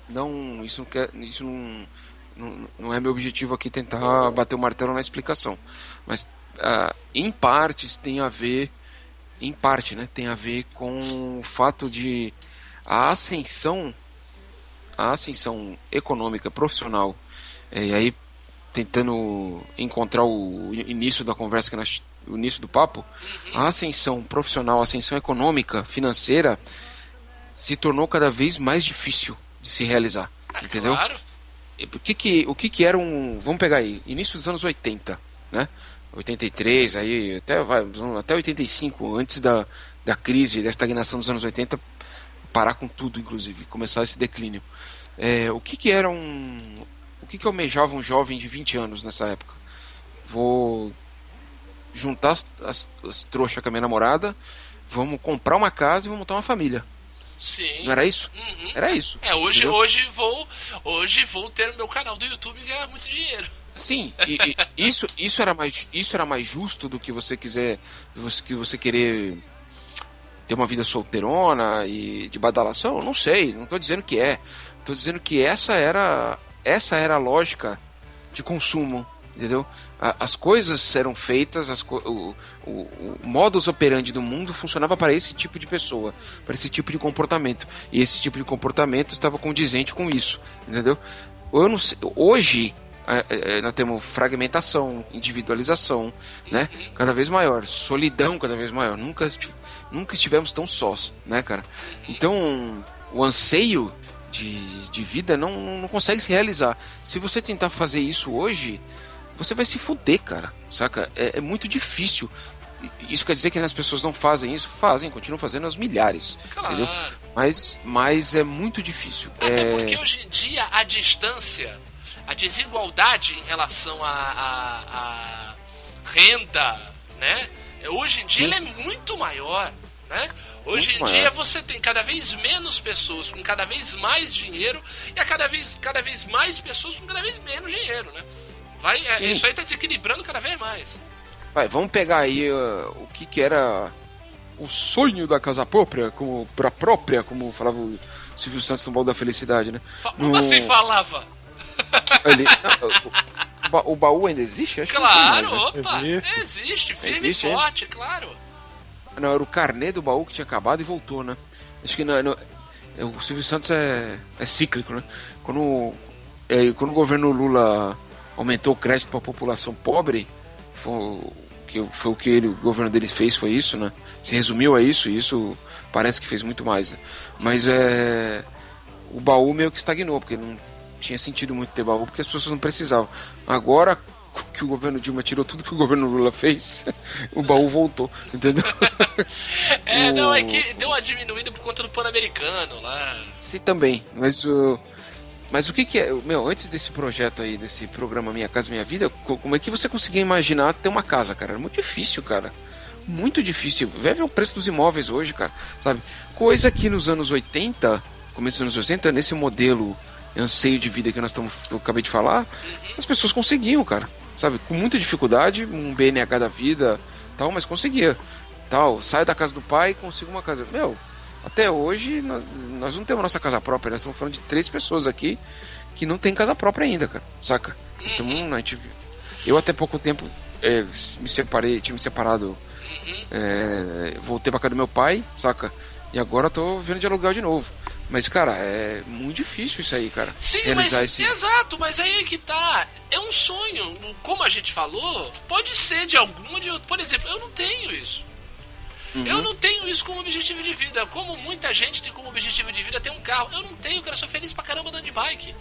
não isso não quer, isso não, não, não é meu objetivo aqui tentar bater o martelo na explicação, mas ah, em partes tem a ver em parte, né, tem a ver com o fato de a ascensão a ascensão econômica profissional eh, e aí tentando encontrar o início da conversa que nós o início do papo a ascensão profissional, a ascensão econômica, financeira, se tornou cada vez mais difícil de se realizar. Ah, entendeu? Claro. O que que, o que que era um. Vamos pegar aí, início dos anos 80, né? 83, aí até, vai, até 85, antes da, da crise, da estagnação dos anos 80, parar com tudo, inclusive, começar esse declínio. É, o que que era um. O que que almejava um jovem de 20 anos nessa época? Vou juntar as, as, as trouxas com a minha namorada, vamos comprar uma casa e vamos montar uma família. Sim. Não era isso? Uhum. Era isso. É, hoje, entendeu? hoje vou hoje vou ter o meu canal do YouTube e ganhar muito dinheiro. Sim, e, e isso, isso, era mais, isso era mais justo do que você quiser, você- que você querer ter uma vida solteirona e de badalação? Não sei, não estou dizendo que é. Estou dizendo que essa era, essa era a lógica de consumo, entendeu? As coisas eram feitas, as o, o, o modus operandi do mundo funcionava para esse tipo de pessoa, para esse tipo de comportamento. E esse tipo de comportamento estava condizente com isso, entendeu? Eu não sei, hoje nós temos fragmentação, individualização, né? Cada vez maior, solidão cada vez maior. Nunca, nunca estivemos tão sós, né, cara? Então, o anseio de, de vida não, não consegue se realizar. Se você tentar fazer isso hoje, você vai se fuder, cara. Saca? É, é muito difícil. Isso quer dizer que as pessoas não fazem isso? Fazem, continuam fazendo aos milhares. Claro. Entendeu? Mas, mas é muito difícil. Até é... porque hoje em dia a distância, a desigualdade em relação à à- à renda, né? Hoje em dia Sim. ela é muito maior, né? Hoje Muito em dia você tem cada vez menos pessoas com cada vez mais dinheiro e a cada vez, cada vez mais pessoas com cada vez menos dinheiro, né? Vai, é, Sim. isso aí tá desequilibrando cada vez mais. Vai, vamos pegar aí uh, o que, que era o sonho da casa própria, como pra própria, como falava o Silvio Santos no Baldo da Felicidade, né? Como No- assim falava? Ele- não, o, o ba- o baú ainda existe? Acho que não tem Claro, mais, né? opa, Existe. existe, firme Existe, e é? forte, claro. Não, era o carnê do baú que tinha acabado e voltou, né? Acho que não, não- é, o Silvio Santos é, é cíclico, né? Quando, é, quando o governo Lula aumentou o crédito para a população pobre, foi, o que, foi o que ele, o governo dele fez, foi isso, né? Se resumiu a isso, e isso parece que fez muito mais. né? Mas é, o baú meio que estagnou, porque não tinha sentido muito ter baú, porque as pessoas não precisavam. Agora que o governo Dilma tirou tudo que o governo Lula fez, o baú voltou, entendeu? É, O- não, é que deu uma diminuída por conta do Pan-Americano lá. Sim, também. Mas o. Mas o que, que é. Meu, antes desse projeto aí, desse programa Minha Casa Minha Vida, co- como é que você conseguia imaginar ter uma casa, cara? Era muito difícil, cara. Muito difícil. Ver o preço dos imóveis hoje, cara. Sabe? Coisa que nos anos 80, começo dos anos 80, nesse modelo anseio de vida que nós estamos. Eu acabei de falar, as pessoas conseguiam, cara. Sabe? Com muita dificuldade, um BNH da vida, tal, mas conseguia. Tal, saio da casa do pai e consigo uma casa. Meu, até hoje, nós, não temos nossa casa própria, nós estamos falando de três pessoas aqui que não tem casa própria ainda, cara. Saca? Estamos, a gente, eu até pouco tempo é, me separei, tinha me separado, é, voltei pra casa do meu pai, saca? E agora tô vendo de aluguel de novo. Mas, cara, é muito difícil isso aí, cara. Sim, realizar mas esse. exato, mas aí é que tá. É um sonho. Como a gente falou, pode ser de alguma de outra. Por exemplo, eu não tenho isso. Uhum. Eu não tenho isso como objetivo de vida. Como muita gente tem como objetivo de vida ter um carro. Eu não tenho, cara. Eu sou feliz pra caramba andando de bike.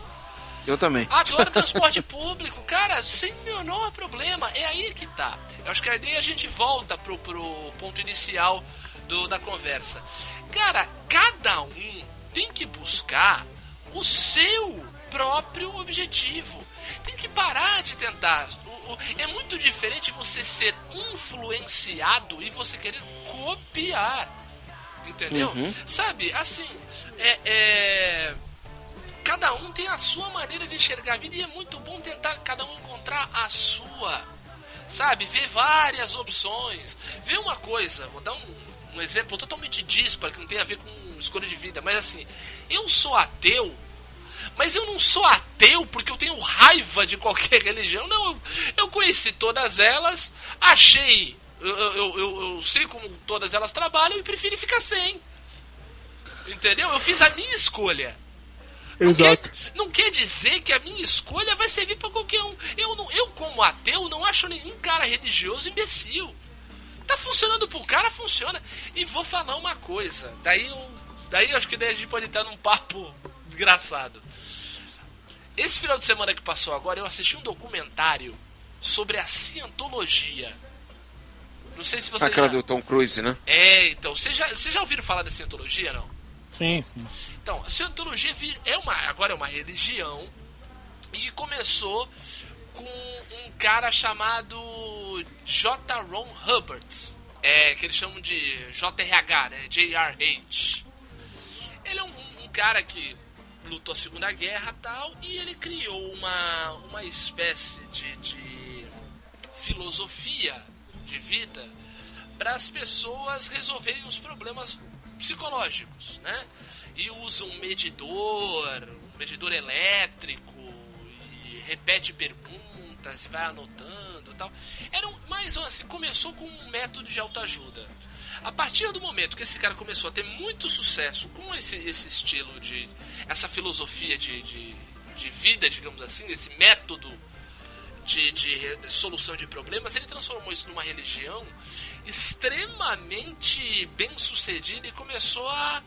Eu também. Adoro transporte público, cara, sem menor problema. É aí que tá. Eu acho que aí a gente volta pro, pro ponto inicial do, da conversa. Cara, cada um tem que buscar o seu próprio objetivo. Tem que parar de tentar. É muito diferente você ser influenciado e você querer copiar. Entendeu? Uhum. Sabe, assim, é, é- Cada um tem a sua maneira de enxergar a vida e é muito bom tentar cada um encontrar a sua. Sabe? Ver várias opções. Ver uma coisa, vou dar um, um exemplo totalmente disparo que não tem a ver com escolha de vida, mas assim, eu sou ateu, mas eu não sou ateu porque eu tenho raiva de qualquer religião. Não, eu, eu conheci todas elas, achei. Eu, eu, eu, eu sei como todas elas trabalham e preferi ficar sem. Entendeu? Eu fiz a minha escolha. Não quer, não quer dizer que a minha escolha vai servir pra qualquer um. Eu, não, eu como ateu, não acho nenhum cara religioso imbecil. Tá funcionando pro cara, funciona. E vou falar uma coisa. Daí, eu, daí acho que daí a gente pode estar num papo engraçado. Esse final de semana que passou agora, eu assisti um documentário sobre a cientologia. Não sei se você Aquela já... do Tom Cruise, né? É, então, vocês já, vocês já ouviram falar da cientologia, não? Sim, sim. Então, a cientologia é uma, agora é uma religião e começou com um cara chamado J. Ron Hubbard, é, que eles chamam de JRH, né? JRH. Ele é um, um cara que lutou a Segunda Guerra tal, e ele criou uma, uma espécie de, de filosofia de vida para as pessoas resolverem os problemas psicológicos, né? E usa um medidor, um medidor elétrico, e repete perguntas e vai anotando tal. Era um, mas assim, começou com um método de autoajuda. A partir do momento que esse cara começou a ter muito sucesso com esse, esse estilo de. essa filosofia de, de, de vida, digamos assim, esse método de, de solução de problemas, ele transformou isso numa religião extremamente bem sucedida e começou a,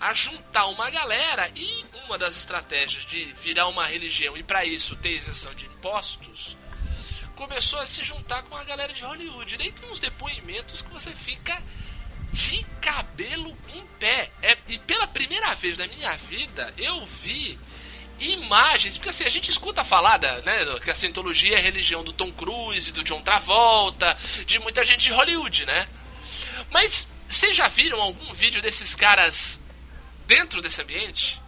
a juntar uma galera. E uma das estratégias de virar uma religião e para isso ter isenção de impostos começou a se juntar com a galera de Hollywood. Daí tem uns depoimentos que você fica de cabelo em pé. É, e pela primeira vez na minha vida eu vi imagens, porque assim, a gente escuta falar da, né, que a cientologia é a religião do Tom Cruise, do John Travolta, de muita gente de Hollywood, né? Mas vocês já viram algum vídeo desses caras dentro desse ambiente?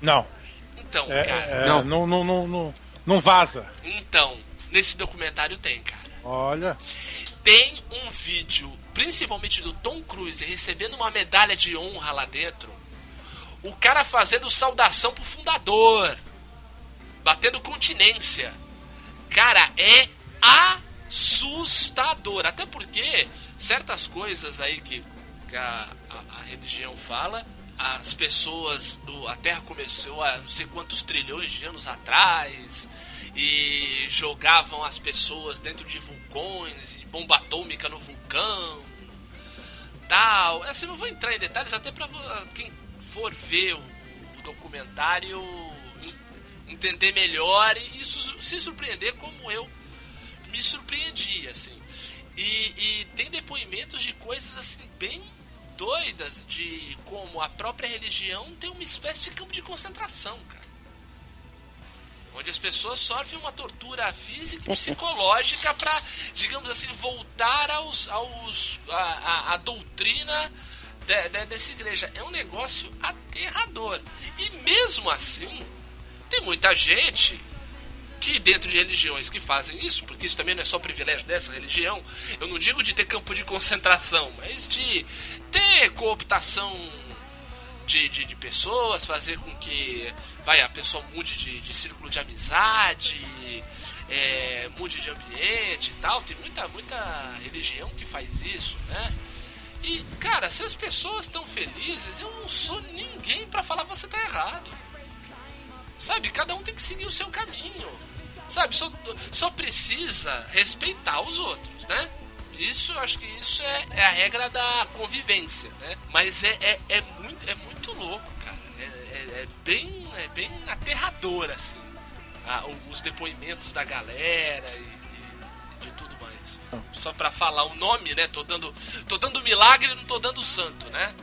Não. Então, É, cara. é, Não. não. Não, não, não, não vaza. Então, nesse documentário tem, cara. Olha. Tem um vídeo, principalmente do Tom Cruise, recebendo uma medalha de honra lá dentro. O cara fazendo saudação pro fundador. Batendo continência. Cara, é assustador. Até porque certas coisas aí que, que a, a- a religião fala, as pessoas. do- a Terra começou há não sei quantos trilhões de anos atrás. E jogavam as pessoas dentro de vulcões e bomba atômica no vulcão tal. Assim, não vou entrar em detalhes, até vo- quem for ver o, o documentário en- entender melhor e isso se surpreender como eu me surpreendi, assim. E, e tem depoimentos de coisas assim bem doidas de como a própria religião tem uma espécie de campo de concentração, cara. Onde as pessoas sofrem uma tortura física e psicológica para, digamos assim, voltar aos, aos a, a, a doutrina de- de- dessa igreja. É um negócio aterrador. E mesmo assim, tem muita gente que dentro de religiões que fazem isso, porque isso também não é só privilégio dessa religião, eu não digo de ter campo de concentração, mas de ter cooptação de, de, de pessoas, fazer com que vai, a pessoa mude de, de círculo de amizade, é, mude de ambiente e tal. Tem muita, muita religião que faz isso, né? E, cara, se as pessoas estão felizes, eu não sou ninguém pra falar você tá errado. Sabe? Cada um tem que seguir o seu caminho. Sabe? Só, só precisa respeitar os outros, né? Isso, acho que isso é, é a regra da convivência, né? Mas é, é, é, muito, é muito louco, cara. É, é, é bem, é bem aterrador, assim. os depoimentos da galera e, tudo mais. Só pra falar o nome, né? Tô dando, tô dando milagre, não tô dando santo, né?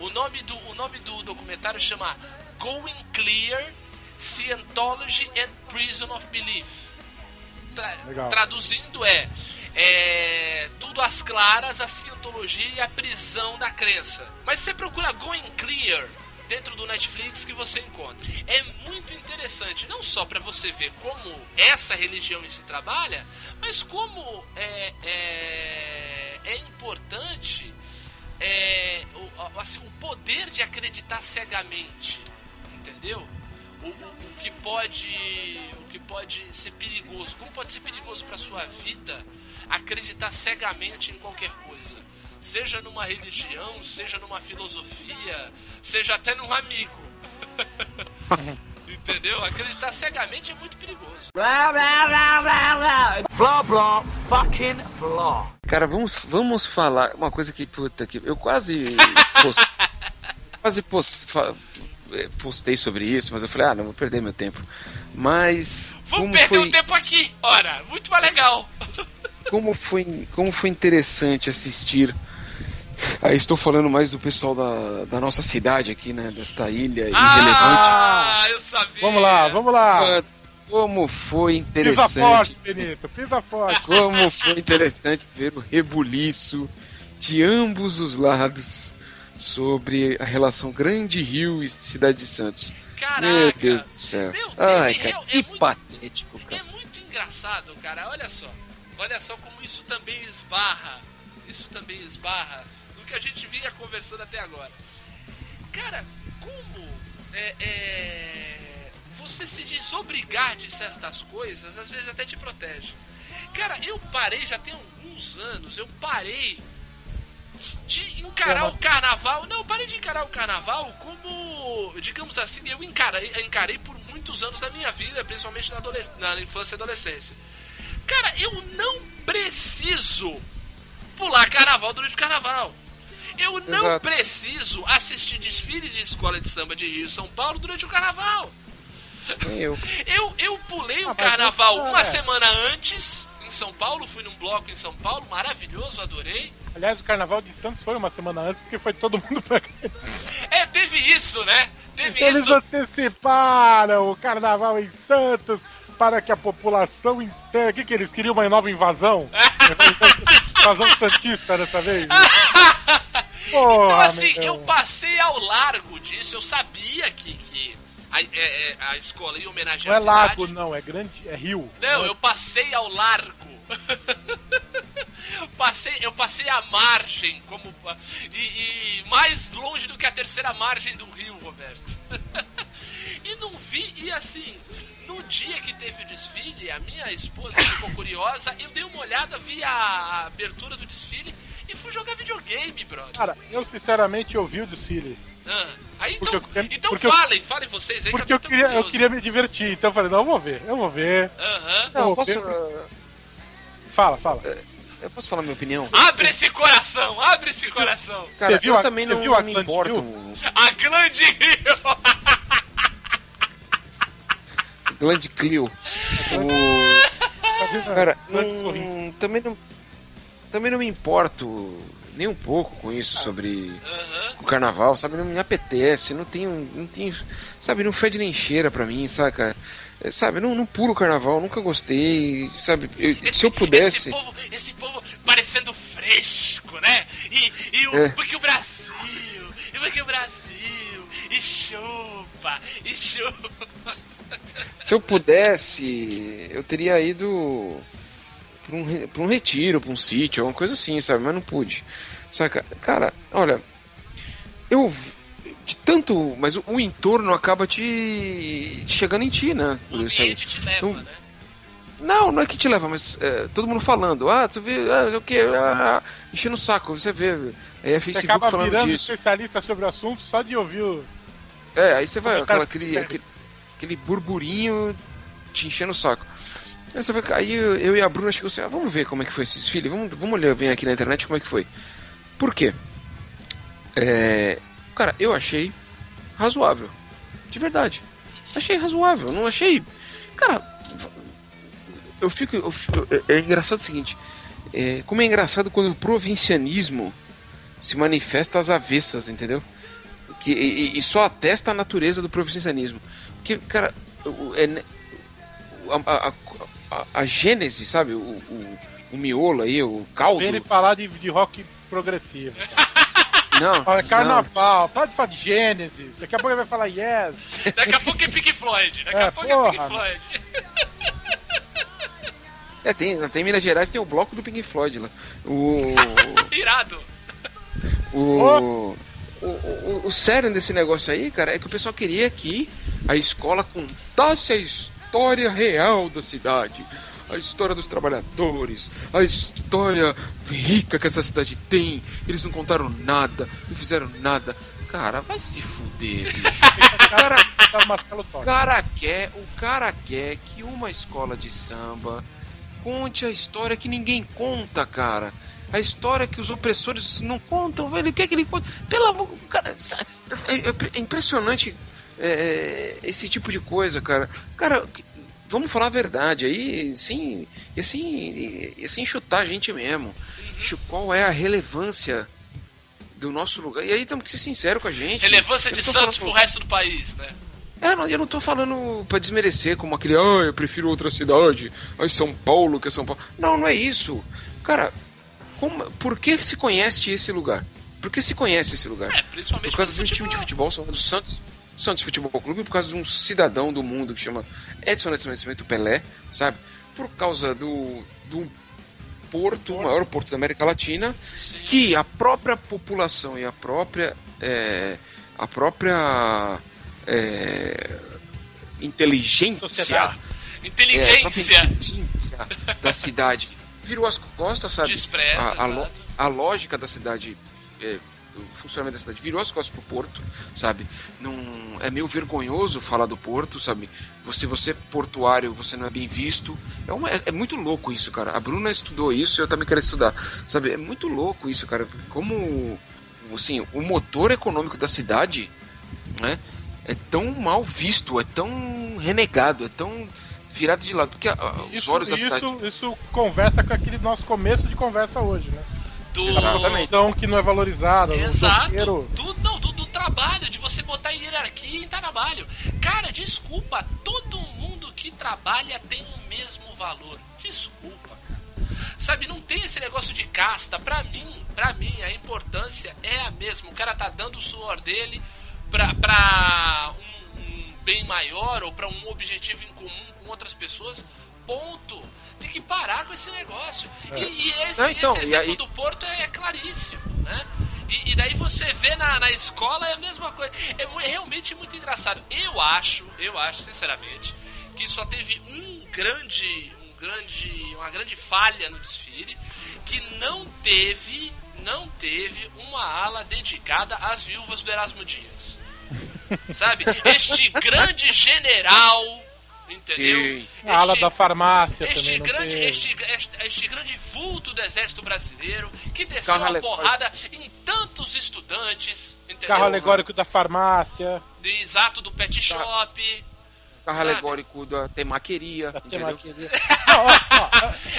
O nome do, o nome do documentário chama Going Clear Scientology and Prison of Belief. Tra- Legal. traduzindo é, é tudo às claras, a cientologia e a prisão da crença. Mas você procura Going Clear dentro do Netflix que você encontra. É muito interessante, não só para você ver como essa religião si trabalha, mas como é, é, é importante é, o, assim, o poder de acreditar cegamente, entendeu? O, o- que pode o que pode ser perigoso, como pode ser perigoso para sua vida acreditar cegamente em qualquer coisa, seja numa religião, seja numa filosofia, seja até num amigo. Entendeu? Acreditar cegamente é muito perigoso. Blah, blah, blah, blah, blah. Blah, blah, fucking blah. Cara, vamos, vamos falar uma coisa que, puta, que eu quase post- quase post- fa- postei sobre isso, mas eu falei, ah, não vou perder meu tempo. Mas Vamos como perder foi, o tempo aqui! Ora, muito mais legal! como foi, como foi interessante assistir. Aí estou falando mais do pessoal da, da nossa cidade aqui, né, desta ilha irrelevante. Ah, eu sabia! Vamos lá, vamos lá. Ah, Como foi Pisa interessante. forte, Benito, pisa forte. Como foi interessante ver o rebuliço de ambos os lados sobre a relação Grande Rio e Cidade de Santos. Caraca! Meu Deus do céu. Meu, Ai, é cara, é que muito- patético, É cara. muito engraçado, cara. Olha só. Olha só como isso também esbarra. Isso também esbarra no que a gente vinha conversando até agora. Cara, como é, é, você se desobrigar de certas coisas, às vezes até te protege. Cara, eu parei, já tem alguns anos, eu parei de encarar o carnaval. Não, parei de encarar o carnaval como, digamos assim, eu encarei, encarei por muitos anos da minha vida, principalmente na, adolesc- na infância e adolescência. Cara, eu não preciso pular carnaval durante o carnaval. Eu não Exato. preciso assistir desfile de escola de samba de Rio e São Paulo durante o carnaval. Eu. Eu, eu pulei o Ah, mas carnaval uma é. semana antes em São Paulo, fui num bloco em São Paulo, maravilhoso, adorei. Aliás, o carnaval de Santos foi uma semana antes, porque foi todo mundo pra cá. É, teve isso, né? Teve Eles isso. anteciparam o carnaval em Santos para que a população inteira. O que, que eles queriam? Uma nova invasão? invasão santista dessa vez? Porra, Então, assim, eu passei ao largo disso, eu sabia que a, é- é- a escola ia homenagear Não é a cidade. lago, não, é grande, é rio. Não, eu passei ao largo. passei, eu passei a margem como e, e mais longe do que a terceira margem do rio, Roberto. e não vi e assim, no dia que teve o desfile, a minha esposa ficou curiosa, eu dei uma olhada, vi a, a abertura do desfile e fui jogar videogame, brother. Cara, eu sinceramente ouvi o desfile. Ah, aí Porque então, eu queria- então porque eu- falem, falem vocês aí Porque que eu eu tô queria, eu queria me divertir, então eu falei, não, eu vou ver, eu vou ver. Aham. Não, Ô, posso, Pedro. Fala, fala. eu posso falar minha opinião? Abre esse coração, abre esse coração. Cara, Você viu eu a- também você não, viu a me importo. A Grande Rio! Glande Clio. O... Cara, não, também não. Também não me importo nem um pouco com isso sobre Aham. o carnaval, sabe? Não me apetece, não tenho. Não tenho sabe, não fede nem cheira pra mim, saca? É, Sabe, não, não pulo carnaval, nunca gostei, sabe? Eu- se eu pudesse. Esse povo, esse povo parecendo fresco, né? E, e o, É. porque o Brasil, e porque o Brasil, e chupa, e chupa. Se eu pudesse, eu teria ido pra um, pra um retiro, pra um sítio, alguma coisa assim, sabe? Mas não pude. Saca? Cara, olha, eu. De tanto. Mas o, o entorno acaba te. chegando em ti, né? O ambiente te leva, Então, né? Não, não é que te leva, mas é, todo mundo falando. Ah, você vê, ah, o que? Ah, enchendo o saco, você vê. Aí é Você Facebook acaba falando virando disso. especialista sobre o assunto só de ouvir o. É, aí você vai, caras- aquela, aquele, aquele, aquele burburinho te enchendo o saco. Aí, eu, e a Bruna chegou assim, ah, vamos ver como é que foi esse desfile, vamos, vamos olhar bem aqui na internet como é que foi. Por quê? É, cara, eu achei razoável. De verdade. Achei razoável, não achei. Cara, eu fico. eu fico- é, é engraçado o seguinte: é, como é engraçado quando o provincianismo se manifesta às avessas, entendeu? Que, e, e só atesta a natureza do provincianismo. Porque, cara, é, ne- a, a, a, a gênese, sabe? O, o, o miolo aí, o caldo. Ele falar de, de rock progressivo. Não, Olha, não. carnaval, para de falar de Gênesis. Daqui a pouco ele vai falar Yes. Daqui a pouco é Pink Floyd. Daqui É, a pouco é Pink porra. Floyd. É, tem, tem em Minas Gerais tem o bloco do Pink Floyd lá. O. Irado. O, o, o, o sério desse negócio aí, cara, é que o pessoal queria que a escola contasse a história real da cidade. A história dos trabalhadores, a história rica que essa cidade tem. Eles não contaram nada, não fizeram nada. Cara, vai se fuder, bicho. O cara, quer, o cara quer que uma escola de samba conte a história que ninguém conta, cara. A história que os opressores não contam, velho. O que é que ele conta? Pelo amor. Cara, é- é impressionante é, esse tipo de coisa, cara. Cara, vamos falar a verdade aí, sim, e assim, e assim chutar a gente mesmo. Chu- Qual é a relevância do nosso lugar? E aí temos que ser sinceros com a gente. Relevância de Santos falando- pro resto do país, né? é, não, eu não tô falando pra desmerecer como aquele, ah, eu prefiro outra cidade, ai, São Paulo que é São Paulo. Não, não é isso. Cara, como, por que se conhece esse lugar? Por que se conhece esse lugar? É, principalmente Por causa de pelo um time de futebol. futebol chamado Santos, Santos Futebol Clube, por causa de um cidadão do mundo que chama Edson Nascimento Pelé, sabe? Por causa do, do porto, o maior porto da América Latina, Sim. que a própria população e a própria é, a própria é, inteligência, Sociedade. é, a própria Inteligência. inteligência da cidade virou as costas, sabe? Despreza, a, a, lo- a lógica da cidade é, do funcionamento da cidade virou as costas pro Porto, sabe? Não é meio vergonhoso falar do Porto, sabe? Você você é portuário, você não é bem visto. É, uma, é, é muito louco isso, cara. A Bruna estudou isso, eu também quero estudar, sabe? É muito louco isso, cara. Como assim, o motor econômico da cidade, né? É tão mal visto, é tão renegado, é tão virado de lado, porque a- a- os Isso, olhos da isso, cidade isso conversa com aquele nosso começo de conversa hoje, né? Do... Exatamente. Profissão que não é valorizada. Exato. doqueiro- Do, não, do, do trabalho, de você botar em hierarquia em trabalho. Cara, desculpa, todo mundo que trabalha tem o mesmo valor. Desculpa, cara. Sabe, não tem esse negócio de casta. Pra mim, pra mim, a importância é a mesma. O cara tá dando o suor dele pra, pra um, um bem maior ou pra um objetivo em comum com outras pessoas. Ponto. Tem que parar com esse negócio. E, e esse, Não, então, esse e exemplo aí- do Porto é, claríssimo, né? E, e daí você vê na, na escola é a mesma coisa. É, é realmente muito engraçado. Eu acho, eu acho, sinceramente, que só teve um grande, um grande, uma grande falha no desfile, que não teve, não teve uma ala dedicada às viúvas do Erasmo Dias. Sabe? Este grande general, entendeu? Sim. A ala Este- da farmácia este também. grande, este, este, este grande vulto do exército brasileiro que desceu Carro a porrada em tantos estudantes, entendeu? Carro alegórico da farmácia, De exato do pet shop. Carro sabe? alegórico da temaqueria, da entendeu? temaqueria.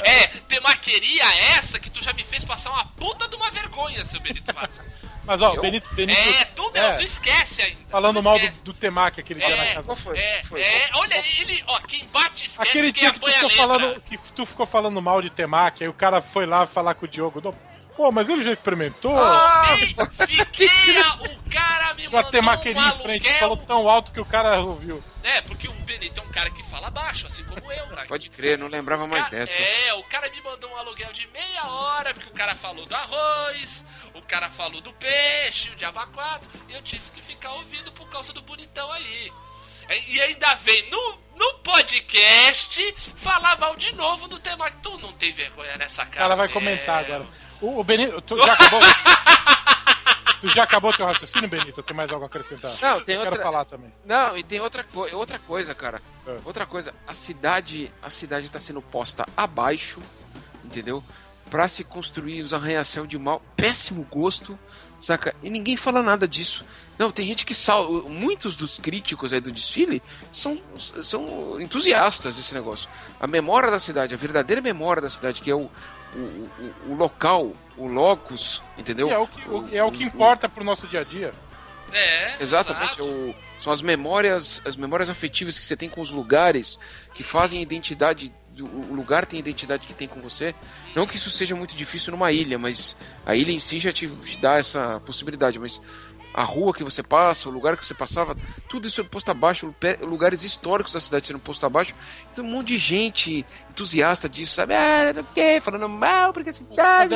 É, temaqueria essa que tu já me fez passar uma puta de uma vergonha, seu Benito Vasquez. mas ó, Eu? Benito, Benito É, tu não, é, tu esquece ainda. falando mal do, do Temaki aquele dia na É, casa. Qual foi? é, Foi? é, Qual- olha, ele, ó, quem bate esquece, Aquele quem dia que tu, ficou falando, que tu ficou falando mal de Temaki, aí o cara foi lá falar com o Diogo. Não, Pô, mas ele já experimentou? Ei, fiquei, a- o cara me mandou um temaqueria em frente, falou tão alto que o cara ouviu. É, porque o Benito é um cara que fala baixo, assim como eu, tá? Pode crer, não lembrava mais Cara, dessa. É, o cara me mandou um aluguel de meia hora, porque o cara falou do arroz, o cara falou do peixe, o diabo quatro, e eu tive que ficar ouvindo por causa do bonitão aí. E e ainda vem no, no podcast falar mal de novo do tema. Tu não tem vergonha nessa O cara. cara vai mesmo. comentar agora. O, o Benito, tu já acabou? tu já acabou teu raciocínio, Benito? Tem mais algo a acrescentar? Não, tem Eu quero outra- falar também. Não, e tem outra, co outra coisa, cara. É. Outra coisa, a cidade, a cidade tá sendo posta abaixo, entendeu? Pra se construir os arranha-céu de mau, péssimo gosto, saca? E ninguém fala nada disso. Não, tem gente que sal... Muitos dos críticos aí do desfile são, são entusiastas desse negócio. A memória da cidade, a verdadeira memória da cidade, que é o, o, o, o local, o locus, entendeu? E é o que, o- é o que importa pro nosso dia a dia. É, Exatamente, exato. o- são as memórias, as memórias afetivas que você tem com os lugares que fazem a identidade, do- o lugar tem a identidade que tem com você. Não que isso seja muito difícil numa ilha, mas a ilha em si já te, te dá essa possibilidade, mas a rua que você passa, o lugar que você passava, tudo isso é posto abaixo, lugares históricos da cidade sendo posto abaixo. Então um monte de gente entusiasta disso, sabe? Ah, não sei quê, falando mal, porque a cidade.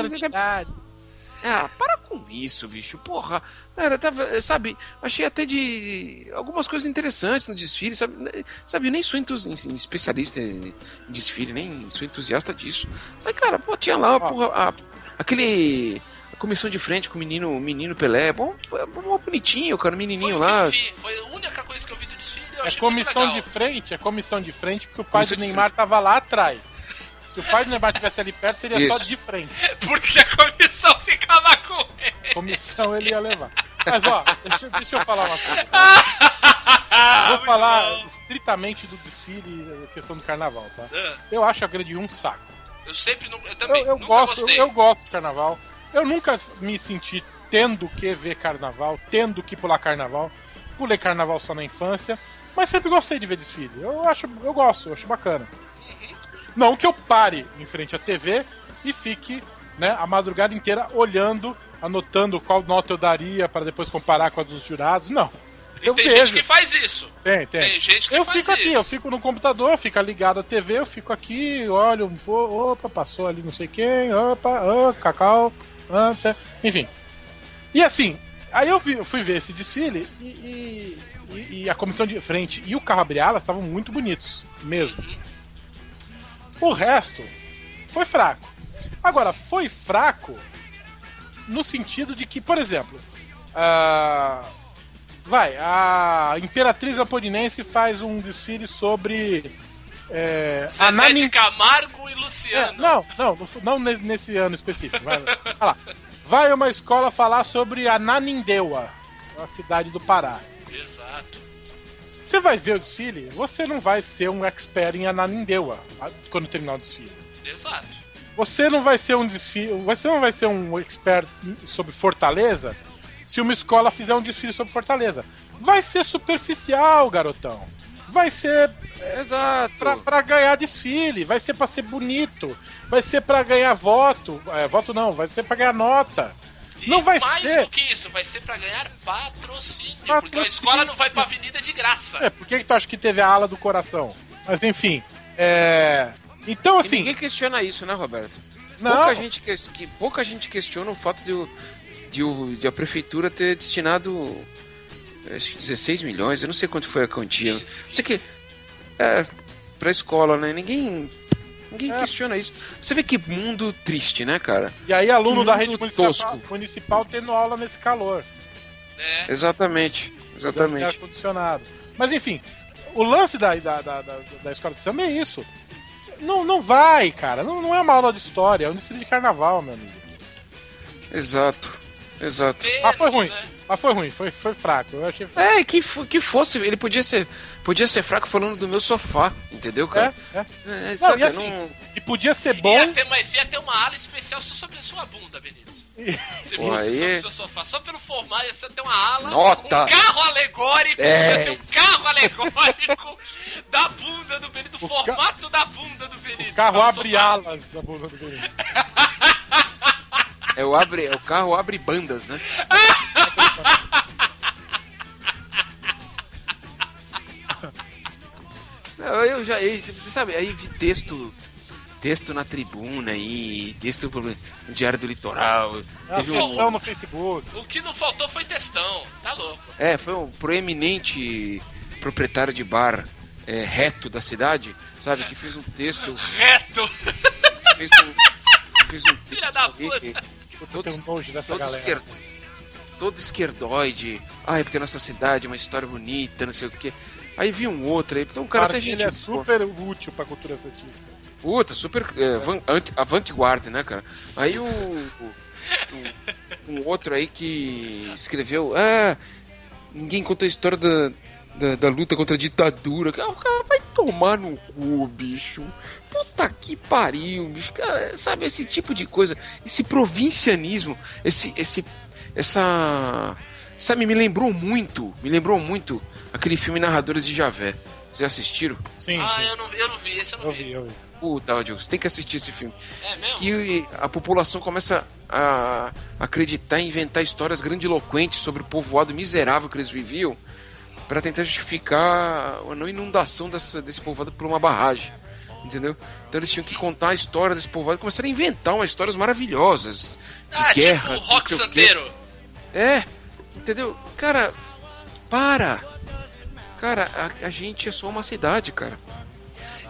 Ah, para com isso, bicho. Porra. Cara, tava, sabe, achei até de algumas coisas interessantes no desfile, sabe? Sabe, eu nem sou entusi- especialista em desfile, nem sou entusiasta disso. Mas, cara, pô, tinha lá, porra, a- aquele. A comissão de frente com o menino, o menino Pelé. Bom, bom bonitinho, cara, o Foi menininho o que lá. eu vi, foi a única coisa que eu vi do desfile eu É achei comissão muito de frente, é comissão de frente, porque o pai Comissão do de Neymar tava lá atrás. Se o pai do Neymar tivesse ali perto, seria só Isso. de frente. Porque a comissão ficava com ele. Comissão ele ia levar. Mas ó, deixa, eu- deixa eu falar uma coisa. Ah, Vou muito falar bom. estritamente do desfile, a questão do carnaval, tá? Ah, Eu acho a grande um saco. Eu sempre, nu- eu Eu, também, eu nunca gosto, gostei. eu gosto de carnaval. Eu nunca me senti tendo que ver carnaval, tendo que pular carnaval. Pulei carnaval só na infância, mas sempre gostei de ver desfile. Eu acho, eu gosto, eu acho bacana. Não que eu pare em frente à TV e fique, né, a madrugada inteira olhando, anotando qual nota eu daria para depois comparar com a dos jurados. Não. E Eu tem vejo. gente que faz isso. Tem, tem. Tem gente que eu faz fico aqui, isso. eu fico no computador, fica ligado à TV, eu fico aqui, olho um pouco, opa, passou ali não sei quem, opa, ah, cacau. Enfim. E assim, aí eu, vi- eu fui ver esse desfile e, e- e- a comissão de frente e o carro abrir alas estavam muito bonitos, mesmo. O resto foi fraco. Agora, foi fraco no sentido de que, por exemplo, ah, vai, a Imperatriz Aporinense faz um desfile sobre é, a Zezé de Camargo e é, Luciano. não, não, não, não ne- nesse ano específico. Vai, lá. Vai uma escola falar sobre a Nanindeua, a cidade do Pará. Exato. Você vai ver o desfile, você não vai ser um expert em Ananindeua quando terminar o desfile. Exato. Você não vai ser um desfile, você não vai ser um expert sobre Fortaleza se uma escola fizer um desfile sobre Fortaleza. Vai ser superficial, garotão. Vai ser Exato. pra, pra ganhar desfile, vai ser pra ser bonito, vai ser pra ganhar voto, é, voto não, vai ser pra ganhar nota. E Não vai mais ser. do que isso, vai ser pra ganhar patrocínio. Porque a Patrocínio. escola não vai pra avenida de graça. É, por que, que tu acha que teve a ala do coração? Mas enfim, é. Então E assim. ninguém questiona isso, né, Roberto? Não. Pouca gente, que, que- pouca gente questiona o fato de, o- de, o- de a prefeitura ter destinado acho que 16 milhões, eu não sei quanto foi a quantia. Não sei que. É, pra escola, né? Ninguém. Ninguém É. questiona isso. Você vê que mundo triste, né, cara? E aí, aluno da rede municipal, tosco. municipal tendo aula nesse calor. É. Exatamente. Exatamente. ar-condicionado. Mas enfim, o lance da, da, da, da, da escola de samba é isso. Não, não vai, cara. Não, não é uma aula de história, é um desfile de carnaval, meu amigo. Exato. Exato. Ah, foi ruim. né? Mas foi ruim, foi, foi fraco. Eu achei fraco. É, que, que fosse, ele podia ser, podia ser fraco falando do meu sofá, entendeu, cara? É, é. É, Não, sabe, e assim, não- E podia ser bom. Ia ter, mas ia ter uma ala especial só sobre a sua bunda, Benito. Se Pô, fosse aí- sobre o seu sofá. Só pelo formato ia ter uma ala. Nota. Um carro alegórico. É. Ia ter um carro alegórico da bunda do Benito. Do O ca- formato da bunda do Benito. O carro Não, abre sofá. alas da bunda do Benito. É o, abre, é o carro abre bandas, né? Não, eu já, eu- sabe, aí vi texto, texto na tribuna aí, texto no Diário do Litoral. É Teve um, no Facebook. O que não faltou foi textão. Tá louco. é, foi um proeminente proprietário de bar é, reto da cidade, sabe, que fez um texto, Reto. fez um, fez um texto Filha da puta. Puta, tem um nojo dessa todo, galera. esquer... todo esquerdoide. Ah, é porque nossa cidade é uma história bonita, não sei o quê. Aí vi um outro aí, então um cara até gente. ele é pô, super útil pra cultura científica. Puta, super. É, van- anti- avant-garde, né, cara? Aí o. o- um, um outro aí que escreveu. Ah, ninguém conta a história da, da, da luta contra a ditadura. Ah, O cara vai tomar no cu, bicho. Puta que pariu, bicho. Cara, sabe esse tipo de coisa, esse provincianismo, esse, esse, essa, sabe, me lembrou muito, me lembrou muito aquele filme Narradores de Javé. Vocês assistiram? Sim, Ah, sim. eu não, eu não vi, esse eu não eu vi. vi, eu vi. Puta, Diogo, você tem que assistir esse filme. É mesmo? Que a população começa a acreditar e inventar histórias grandiloquentes sobre o povoado miserável que eles viviam para tentar justificar a não inundação dessa, desse povoado por uma barragem. Entendeu? Então eles tinham que contar a história desse povoado e começaram a inventar umas histórias maravilhosas. De Ah, guerra. tipo o Rock. Santeiro. É, entendeu? Cara, para! Cara, a, a gente é só uma cidade, cara.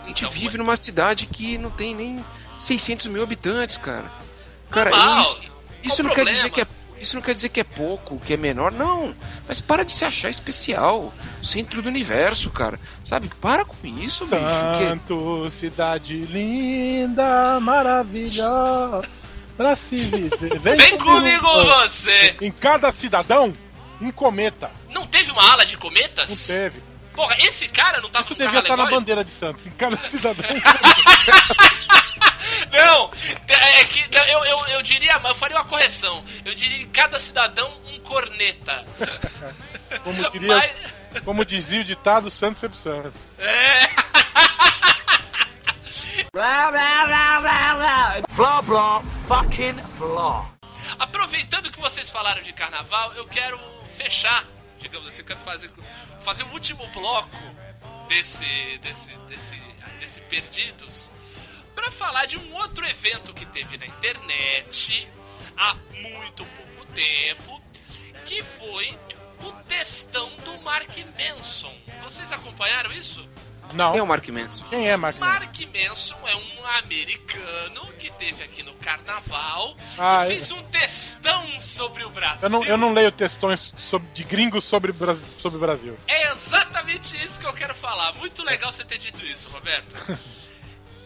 A gente Então, vive numa cidade que não tem nem 600 mil habitantes, cara. Cara, isso, isso não quer problema? dizer que é isso não quer dizer que é pouco, que é menor, não. Mas para de se achar especial, centro do universo, cara. Sabe? Para com isso, bicho. que- Santo, cidade linda, maravilhosa, pra se viver. Vem comigo você! Em cada cidadão, um cometa. Não teve uma ala de Não cometas? teve. Porra, esse cara não tava Isso devia estar na alegórico? bandeira de Santos. Em cada cidadão. Não, é que não, eu, eu, eu diria, eu faria uma correção. Eu diria em cada cidadão um corneta. Como, diria, Mas- como dizia o ditado, Santos sempre Santos. É. Blah, blah, blah, blah, blah. Blah, blah, fucking blah. Aproveitando que vocês falaram de carnaval, eu quero fechar, digamos assim, eu quero fazer, fazer o último bloco desse, desse, desse, desse Perdidos para falar de um outro evento que teve na internet há muito pouco tempo, que foi o textão do Mark Manson. Vocês acompanharam isso? Não. Quem é o Mark Manson? Quem é Mark Manson? Mark Manson é um americano que teve aqui no carnaval Ah, e eu- fez um textão sobre o Brasil. Eu não, eu não leio textões sobre- de gringos sobre, sobre o Brasil. É exatamente isso que eu quero falar. Muito legal você ter dito isso, Roberto.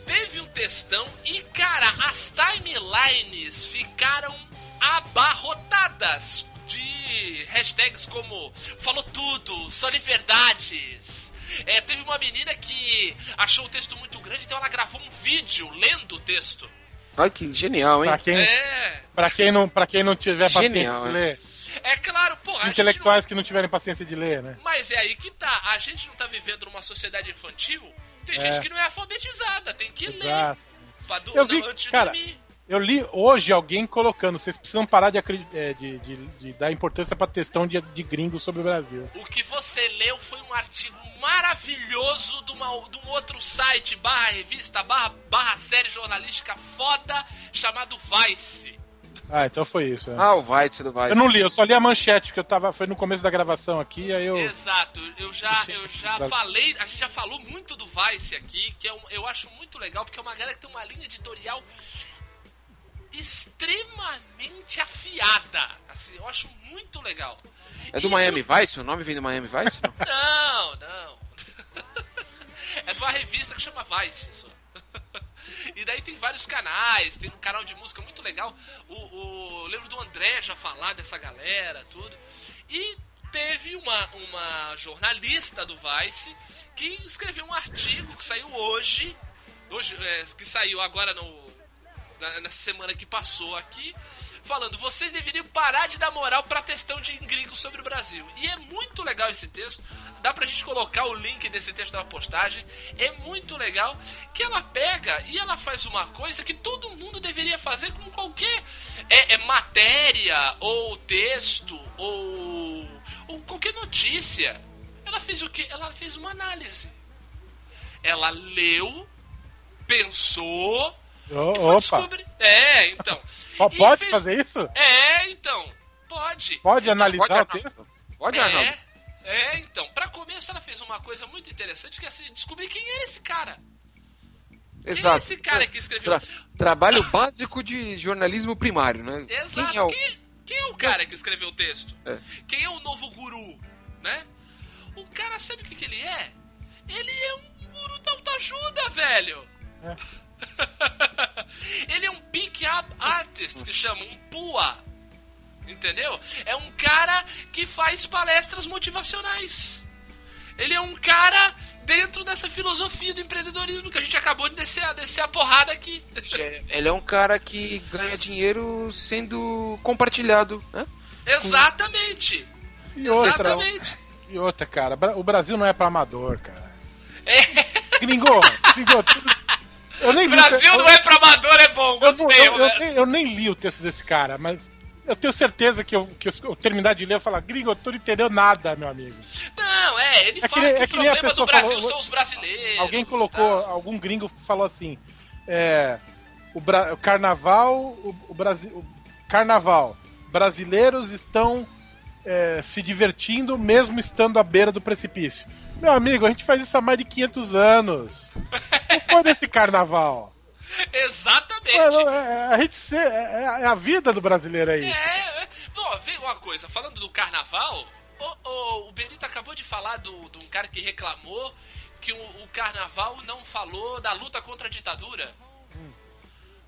Teve um textão e, cara, as timelines ficaram abarrotadas de hashtags como falou tudo, só de verdades. É, teve uma menina que achou o texto muito grande, então ela gravou um vídeo lendo o texto. Ai, que genial, hein? Pra quem, É, pra quem, não, pra quem não tiver paciência Genial, de né? ler. é claro, porra. gente não- Intelectuais que não tiverem paciência de ler, né? Mas é aí que tá. A gente não tá vivendo numa sociedade infantil. Tem É. gente que não é alfabetizada, tem que ler. Exato. Pra do, Eu vi, antes de cara, dormir. Eu li hoje alguém colocando, vocês precisam parar de, é, de, de- de dar importância pra textão de, de gringos sobre o Brasil. O que você leu foi um artigo maravilhoso de, uma, de um outro site, barra revista, barra, barra série jornalística foda, chamado Vice. Ah, então foi isso. é. Ah, o Weitz do Weitz. Eu não li, eu só li a manchete, que eu tava. Foi no começo da gravação aqui, aí eu. Exato, eu já, eu já falei, a gente já falou muito do Vice aqui, que é um- eu acho muito legal, porque é uma galera que tem uma linha editorial extremamente afiada. Assim, eu acho muito legal. É do E Miami eu- Vice? O nome vem do Miami Vice? Não? Não. É de uma revista que chama Vice. E daí tem vários canais, tem um canal de música muito legal. O, o eu lembro do André já falar dessa galera, tudo. E teve uma, uma jornalista do Vice que escreveu um artigo que saiu hoje, hoje é, que saiu agora no, nessa semana que passou aqui, falando: vocês deveriam parar de dar moral pra textão de gringo sobre o Brasil. E é muito legal esse texto. Dá pra gente colocar o link desse texto na postagem. É muito legal que ela pega e ela faz uma coisa que todo mundo deveria fazer com qualquer é, é, matéria ou texto ou, ou qualquer notícia. Ela fez o que? Ela fez uma análise. Ela leu, pensou, E foi opa! descobrir. É, então. E Pode fez- fazer isso? É, então. Pode. Pode analisar Pode, o texto? Pode, Arnaldo? É, é, então. Pra começo, ela fez uma coisa muito interessante que é assim, descobrir quem era esse cara. Quem é Exato. esse cara que escreveu? Tra- trabalho básico de jornalismo primário, né? Exato. Quem é o... Quem, quem é o cara que escreveu o texto? É. Quem é o novo guru, né? O cara sabe o que, que ele é? Ele é um guru da autoajuda, velho. ele é um make-up artist, que chama um pua. Entendeu? É um cara que faz palestras motivacionais. Ele é um cara dentro dessa filosofia do empreendedorismo que a gente acabou de descer, a- descer a porrada aqui. Ele é um cara que ganha dinheiro sendo compartilhado, né? Exatamente. E outra, Exatamente. e outra, cara. O Brasil não é pra amador, cara. É, Gringo, gringo, tudo- eu nem o o Brasil eu- não é pra amador, é bom. eu, não- Gostei, eu- eu Roberto. nem- eu nem li o texto desse cara, mas eu tenho certeza que eu, que eu, eu terminar de ler e falar, gringo, tu não entendeu nada, meu amigo. Não, é, ele É que fala nem- que, é o que a problema do Brasil falou- são os brasileiros. Alguém colocou, tá? algum gringo falou assim, é, o, Bra- o carnaval, o, o Brasil, o carnaval, brasileiros estão é, se divertindo mesmo estando à beira do precipício. Meu amigo, a gente faz isso há mais de 500 anos. Não foi nesse carnaval. Exatamente. É, é- a gente é, é a vida do brasileiro aí. É, é. Bom, vem uma coisa, falando do carnaval, o, o, o Benito acabou de falar do, de um cara que reclamou que o, o carnaval não falou da luta contra a ditadura.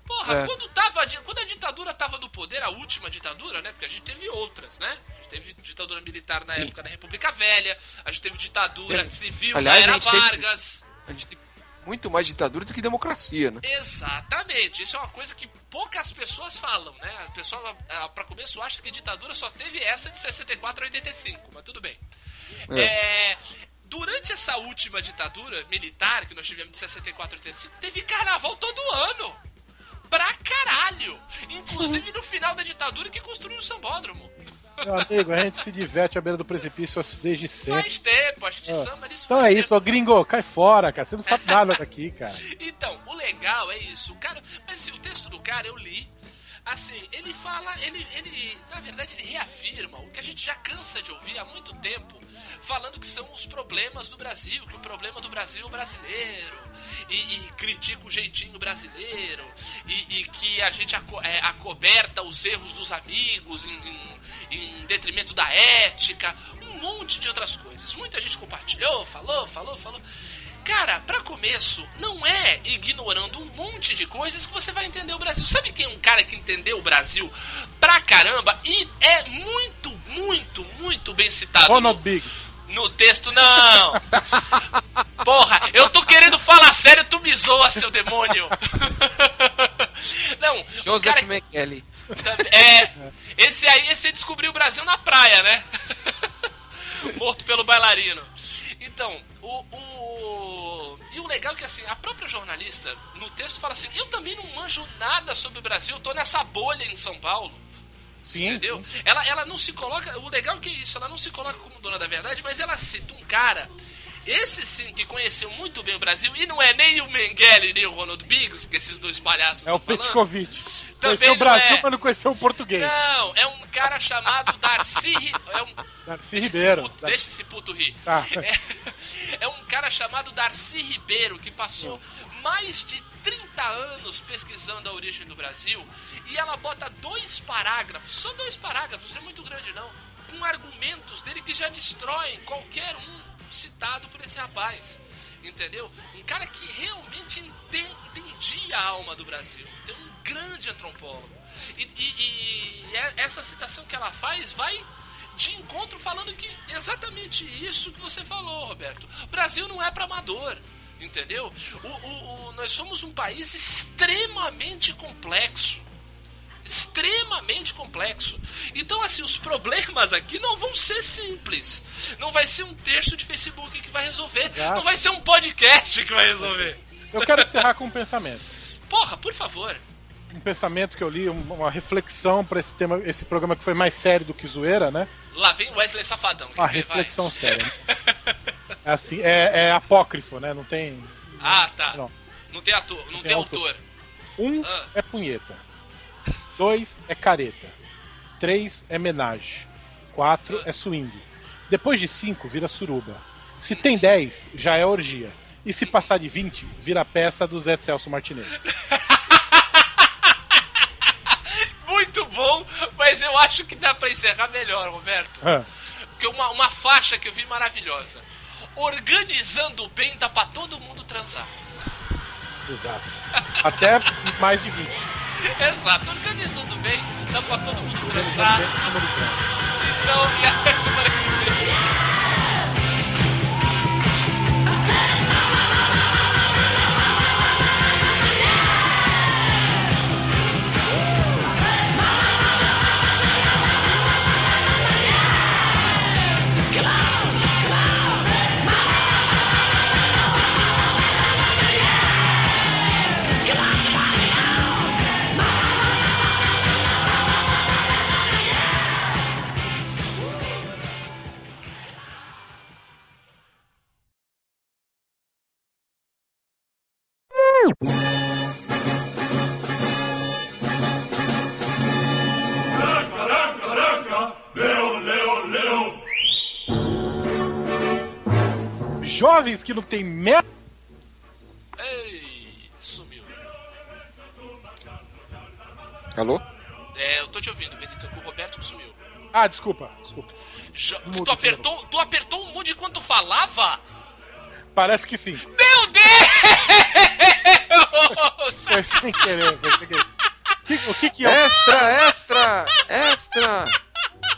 Porra, É. quando, tava, a quando a ditadura tava no poder, a última ditadura, né? Porque a gente teve outras, né? A gente teve ditadura militar na Sim. época da República Velha, a gente teve ditadura Teve- civil Aliás, na a era teve- Vargas. A gente tem muito mais ditadura do que democracia, né? Exatamente, isso é uma coisa que poucas pessoas falam, né? A pessoa, pra começo, acha que ditadura só teve essa de 64 a 85, mas tudo bem. É, durante essa última ditadura militar que nós tivemos de 64 a 85, teve carnaval todo ano. Pra caralho! Inclusive no final da ditadura que construiu o sambódromo. Meu amigo, a gente se diverte à beira do precipício desde sempre. Faz tempo, a gente Ah. samba nisso Então é tempo. isso, ô gringo, cai fora, cara. Você não sabe nada daqui, cara. Então, o legal é isso. O cara, mas assim, o texto do cara eu li. Assim, ele fala, ele, ele, na verdade, ele reafirma o que a gente já cansa de ouvir há muito tempo, falando que são os problemas do Brasil, que o problema do Brasil é o brasileiro, e, e critica o jeitinho brasileiro, e, e que a gente aco, é, acoberta os erros dos amigos em, em, em detrimento da ética, um monte de outras coisas. Muita gente compartilhou, falou, falou, falou. Cara, pra começo, não é ignorando um monte de coisas que você vai entender o Brasil. Sabe quem é um cara que entendeu o Brasil pra caramba e é muito, muito, muito bem citado Ronald Biggs. No texto? Não! Porra, eu tô querendo falar sério, tu me zoa, seu demônio! Não, Joseph cara. Tam- É, esse aí, esse descobriu o Brasil na praia, né? Morto pelo bailarino. Então, o, o. E o legal é que assim, a própria jornalista, no texto, fala assim: eu também não manjo nada sobre o Brasil, eu tô nessa bolha em São Paulo. Sim. Entendeu? Ela, ela não se coloca. O legal é que é isso, ela não se coloca como dona da verdade, mas ela cita um cara. Esse sim que conheceu muito bem o Brasil, e não é nem o Mengele nem o Ronald Biggs, que esses dois palhaços É o. Petkovic. Também Conheceu o Brasil, é. mas não conheceu o português. Não, é um cara chamado Darcy. É um, Darcy Ribeiro. Puto, deixa esse puto rir. Tá. É, é um cara chamado Darcy Ribeiro que passou mais de 30 anos pesquisando a origem do Brasil e ela bota dois parágrafos, só dois parágrafos, não é muito grande não, com argumentos dele que já destroem qualquer um citado por esse rapaz. Entendeu? Um cara que realmente enten- entendia a alma do Brasil. Tem um grande antropólogo. E, e- e é- essa citação que ela faz vai de encontro falando que exatamente isso que você falou, Roberto. Brasil não é para amador, entendeu? O, o- o- nós somos um país extremamente complexo. Extremamente complexo. Então, assim, os problemas aqui não vão ser simples. Não vai ser um texto de Facebook que vai resolver. Exato. Não vai ser um podcast que vai resolver. Eu quero encerrar com um pensamento. Porra, por favor. Um pensamento que eu li, um- uma reflexão para esse tema, esse programa que foi mais sério do que zoeira, né? Lá vem Wesley Safadão. Uma vem, vai. reflexão séria. É assim, é, é apócrifo, né? Não tem. Ah, tá. Não. Não tem ator, não, tem tem, autor. autor. Um Ah. é punheta. Dois é careta. Três é menage. Quatro é swing. Depois de cinco, vira suruba. Se tem dez, já é orgia. E se passar de 20, vira peça do Zé Celso Martinez. Muito bom, mas eu acho que dá pra encerrar melhor, Roberto. Ah, Porque uma, uma faixa que eu vi maravilhosa. Organizando bem dá pra todo mundo transar. exato. Até mais de 20. Exato, organizando bem, dá pra todo mundo transar. Então, e até Jovens que não tem merda. Ei, sumiu. Alô? É, eu tô te ouvindo, Benito, com o Roberto que sumiu. Ah, desculpa, desculpa. Jo- Mudo tu, apertou, tu apertou o mudo enquanto falava? Parece que sim. Meu Deus! Foi sem querer, foi sem querer. Que- o que que é? Extra, extra, extra.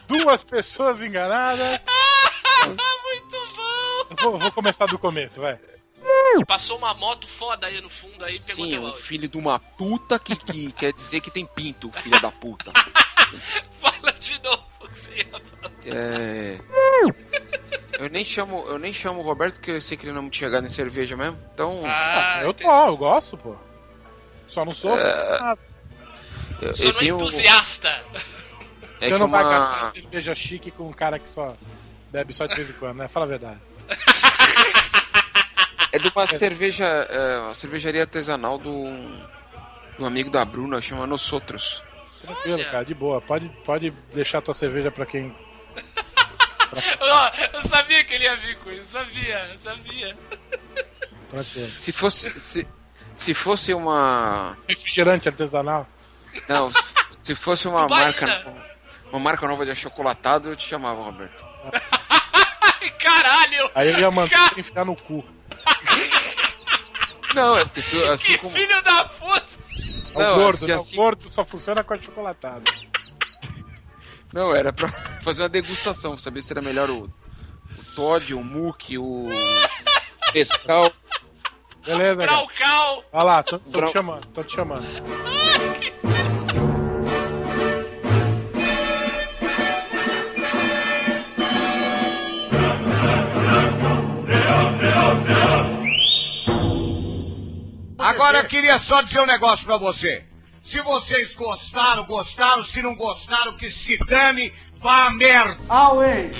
Duas pessoas enganadas. Eu Vou, vou começar do começo, vai. Passou uma moto foda aí no fundo aí, pegou Sim, teu um áudio. filho de uma puta que, que quer dizer que tem pinto, filha da puta. Fala de novo você ia falar. É. Eu nem chamo, eu nem chamo o Roberto porque eu sei que ele não muito chegado em cerveja mesmo. Então, Ah, eu entendi. tô, eu gosto, pô. Só não sou. É. eu, Sou eu tenho entusiasta. é Você não vai uma- gastar cerveja chique com um cara que só bebe só de vez em quando, né? Fala a verdade. É de uma cerveja, é, uma cervejaria artesanal do do amigo da Bruna, chama Nosotros. Tranquilo, Olha. cara, de boa. Pode, pode deixar tua cerveja pra quem. Ó, eu sabia que ele ia vir com isso, sabia, sabia. Tranquilo. Se fosse se, se fosse uma Refrigerante artesanal. não, se fosse uma marca uma marca nova de achocolatado, eu te chamava, Roberto. Caralho! Aí eu ia mandar você enfiar no cu. Não, é porque tu, assim que como filho da puta! É o Não, gordo, que assim- O gordo só funciona com achocolatado. Não, era pra fazer uma degustação, pra saber se era melhor o, o Todd, o Mook, o Pescal. Beleza, cara. Braucal! Olha lá, tô, tô Brau- te chamando, tô te chamando. Agora eu queria só dizer um negócio pra você. Se vocês gostaram, gostaram. Se não gostaram, que se dane, vá a merda. Away!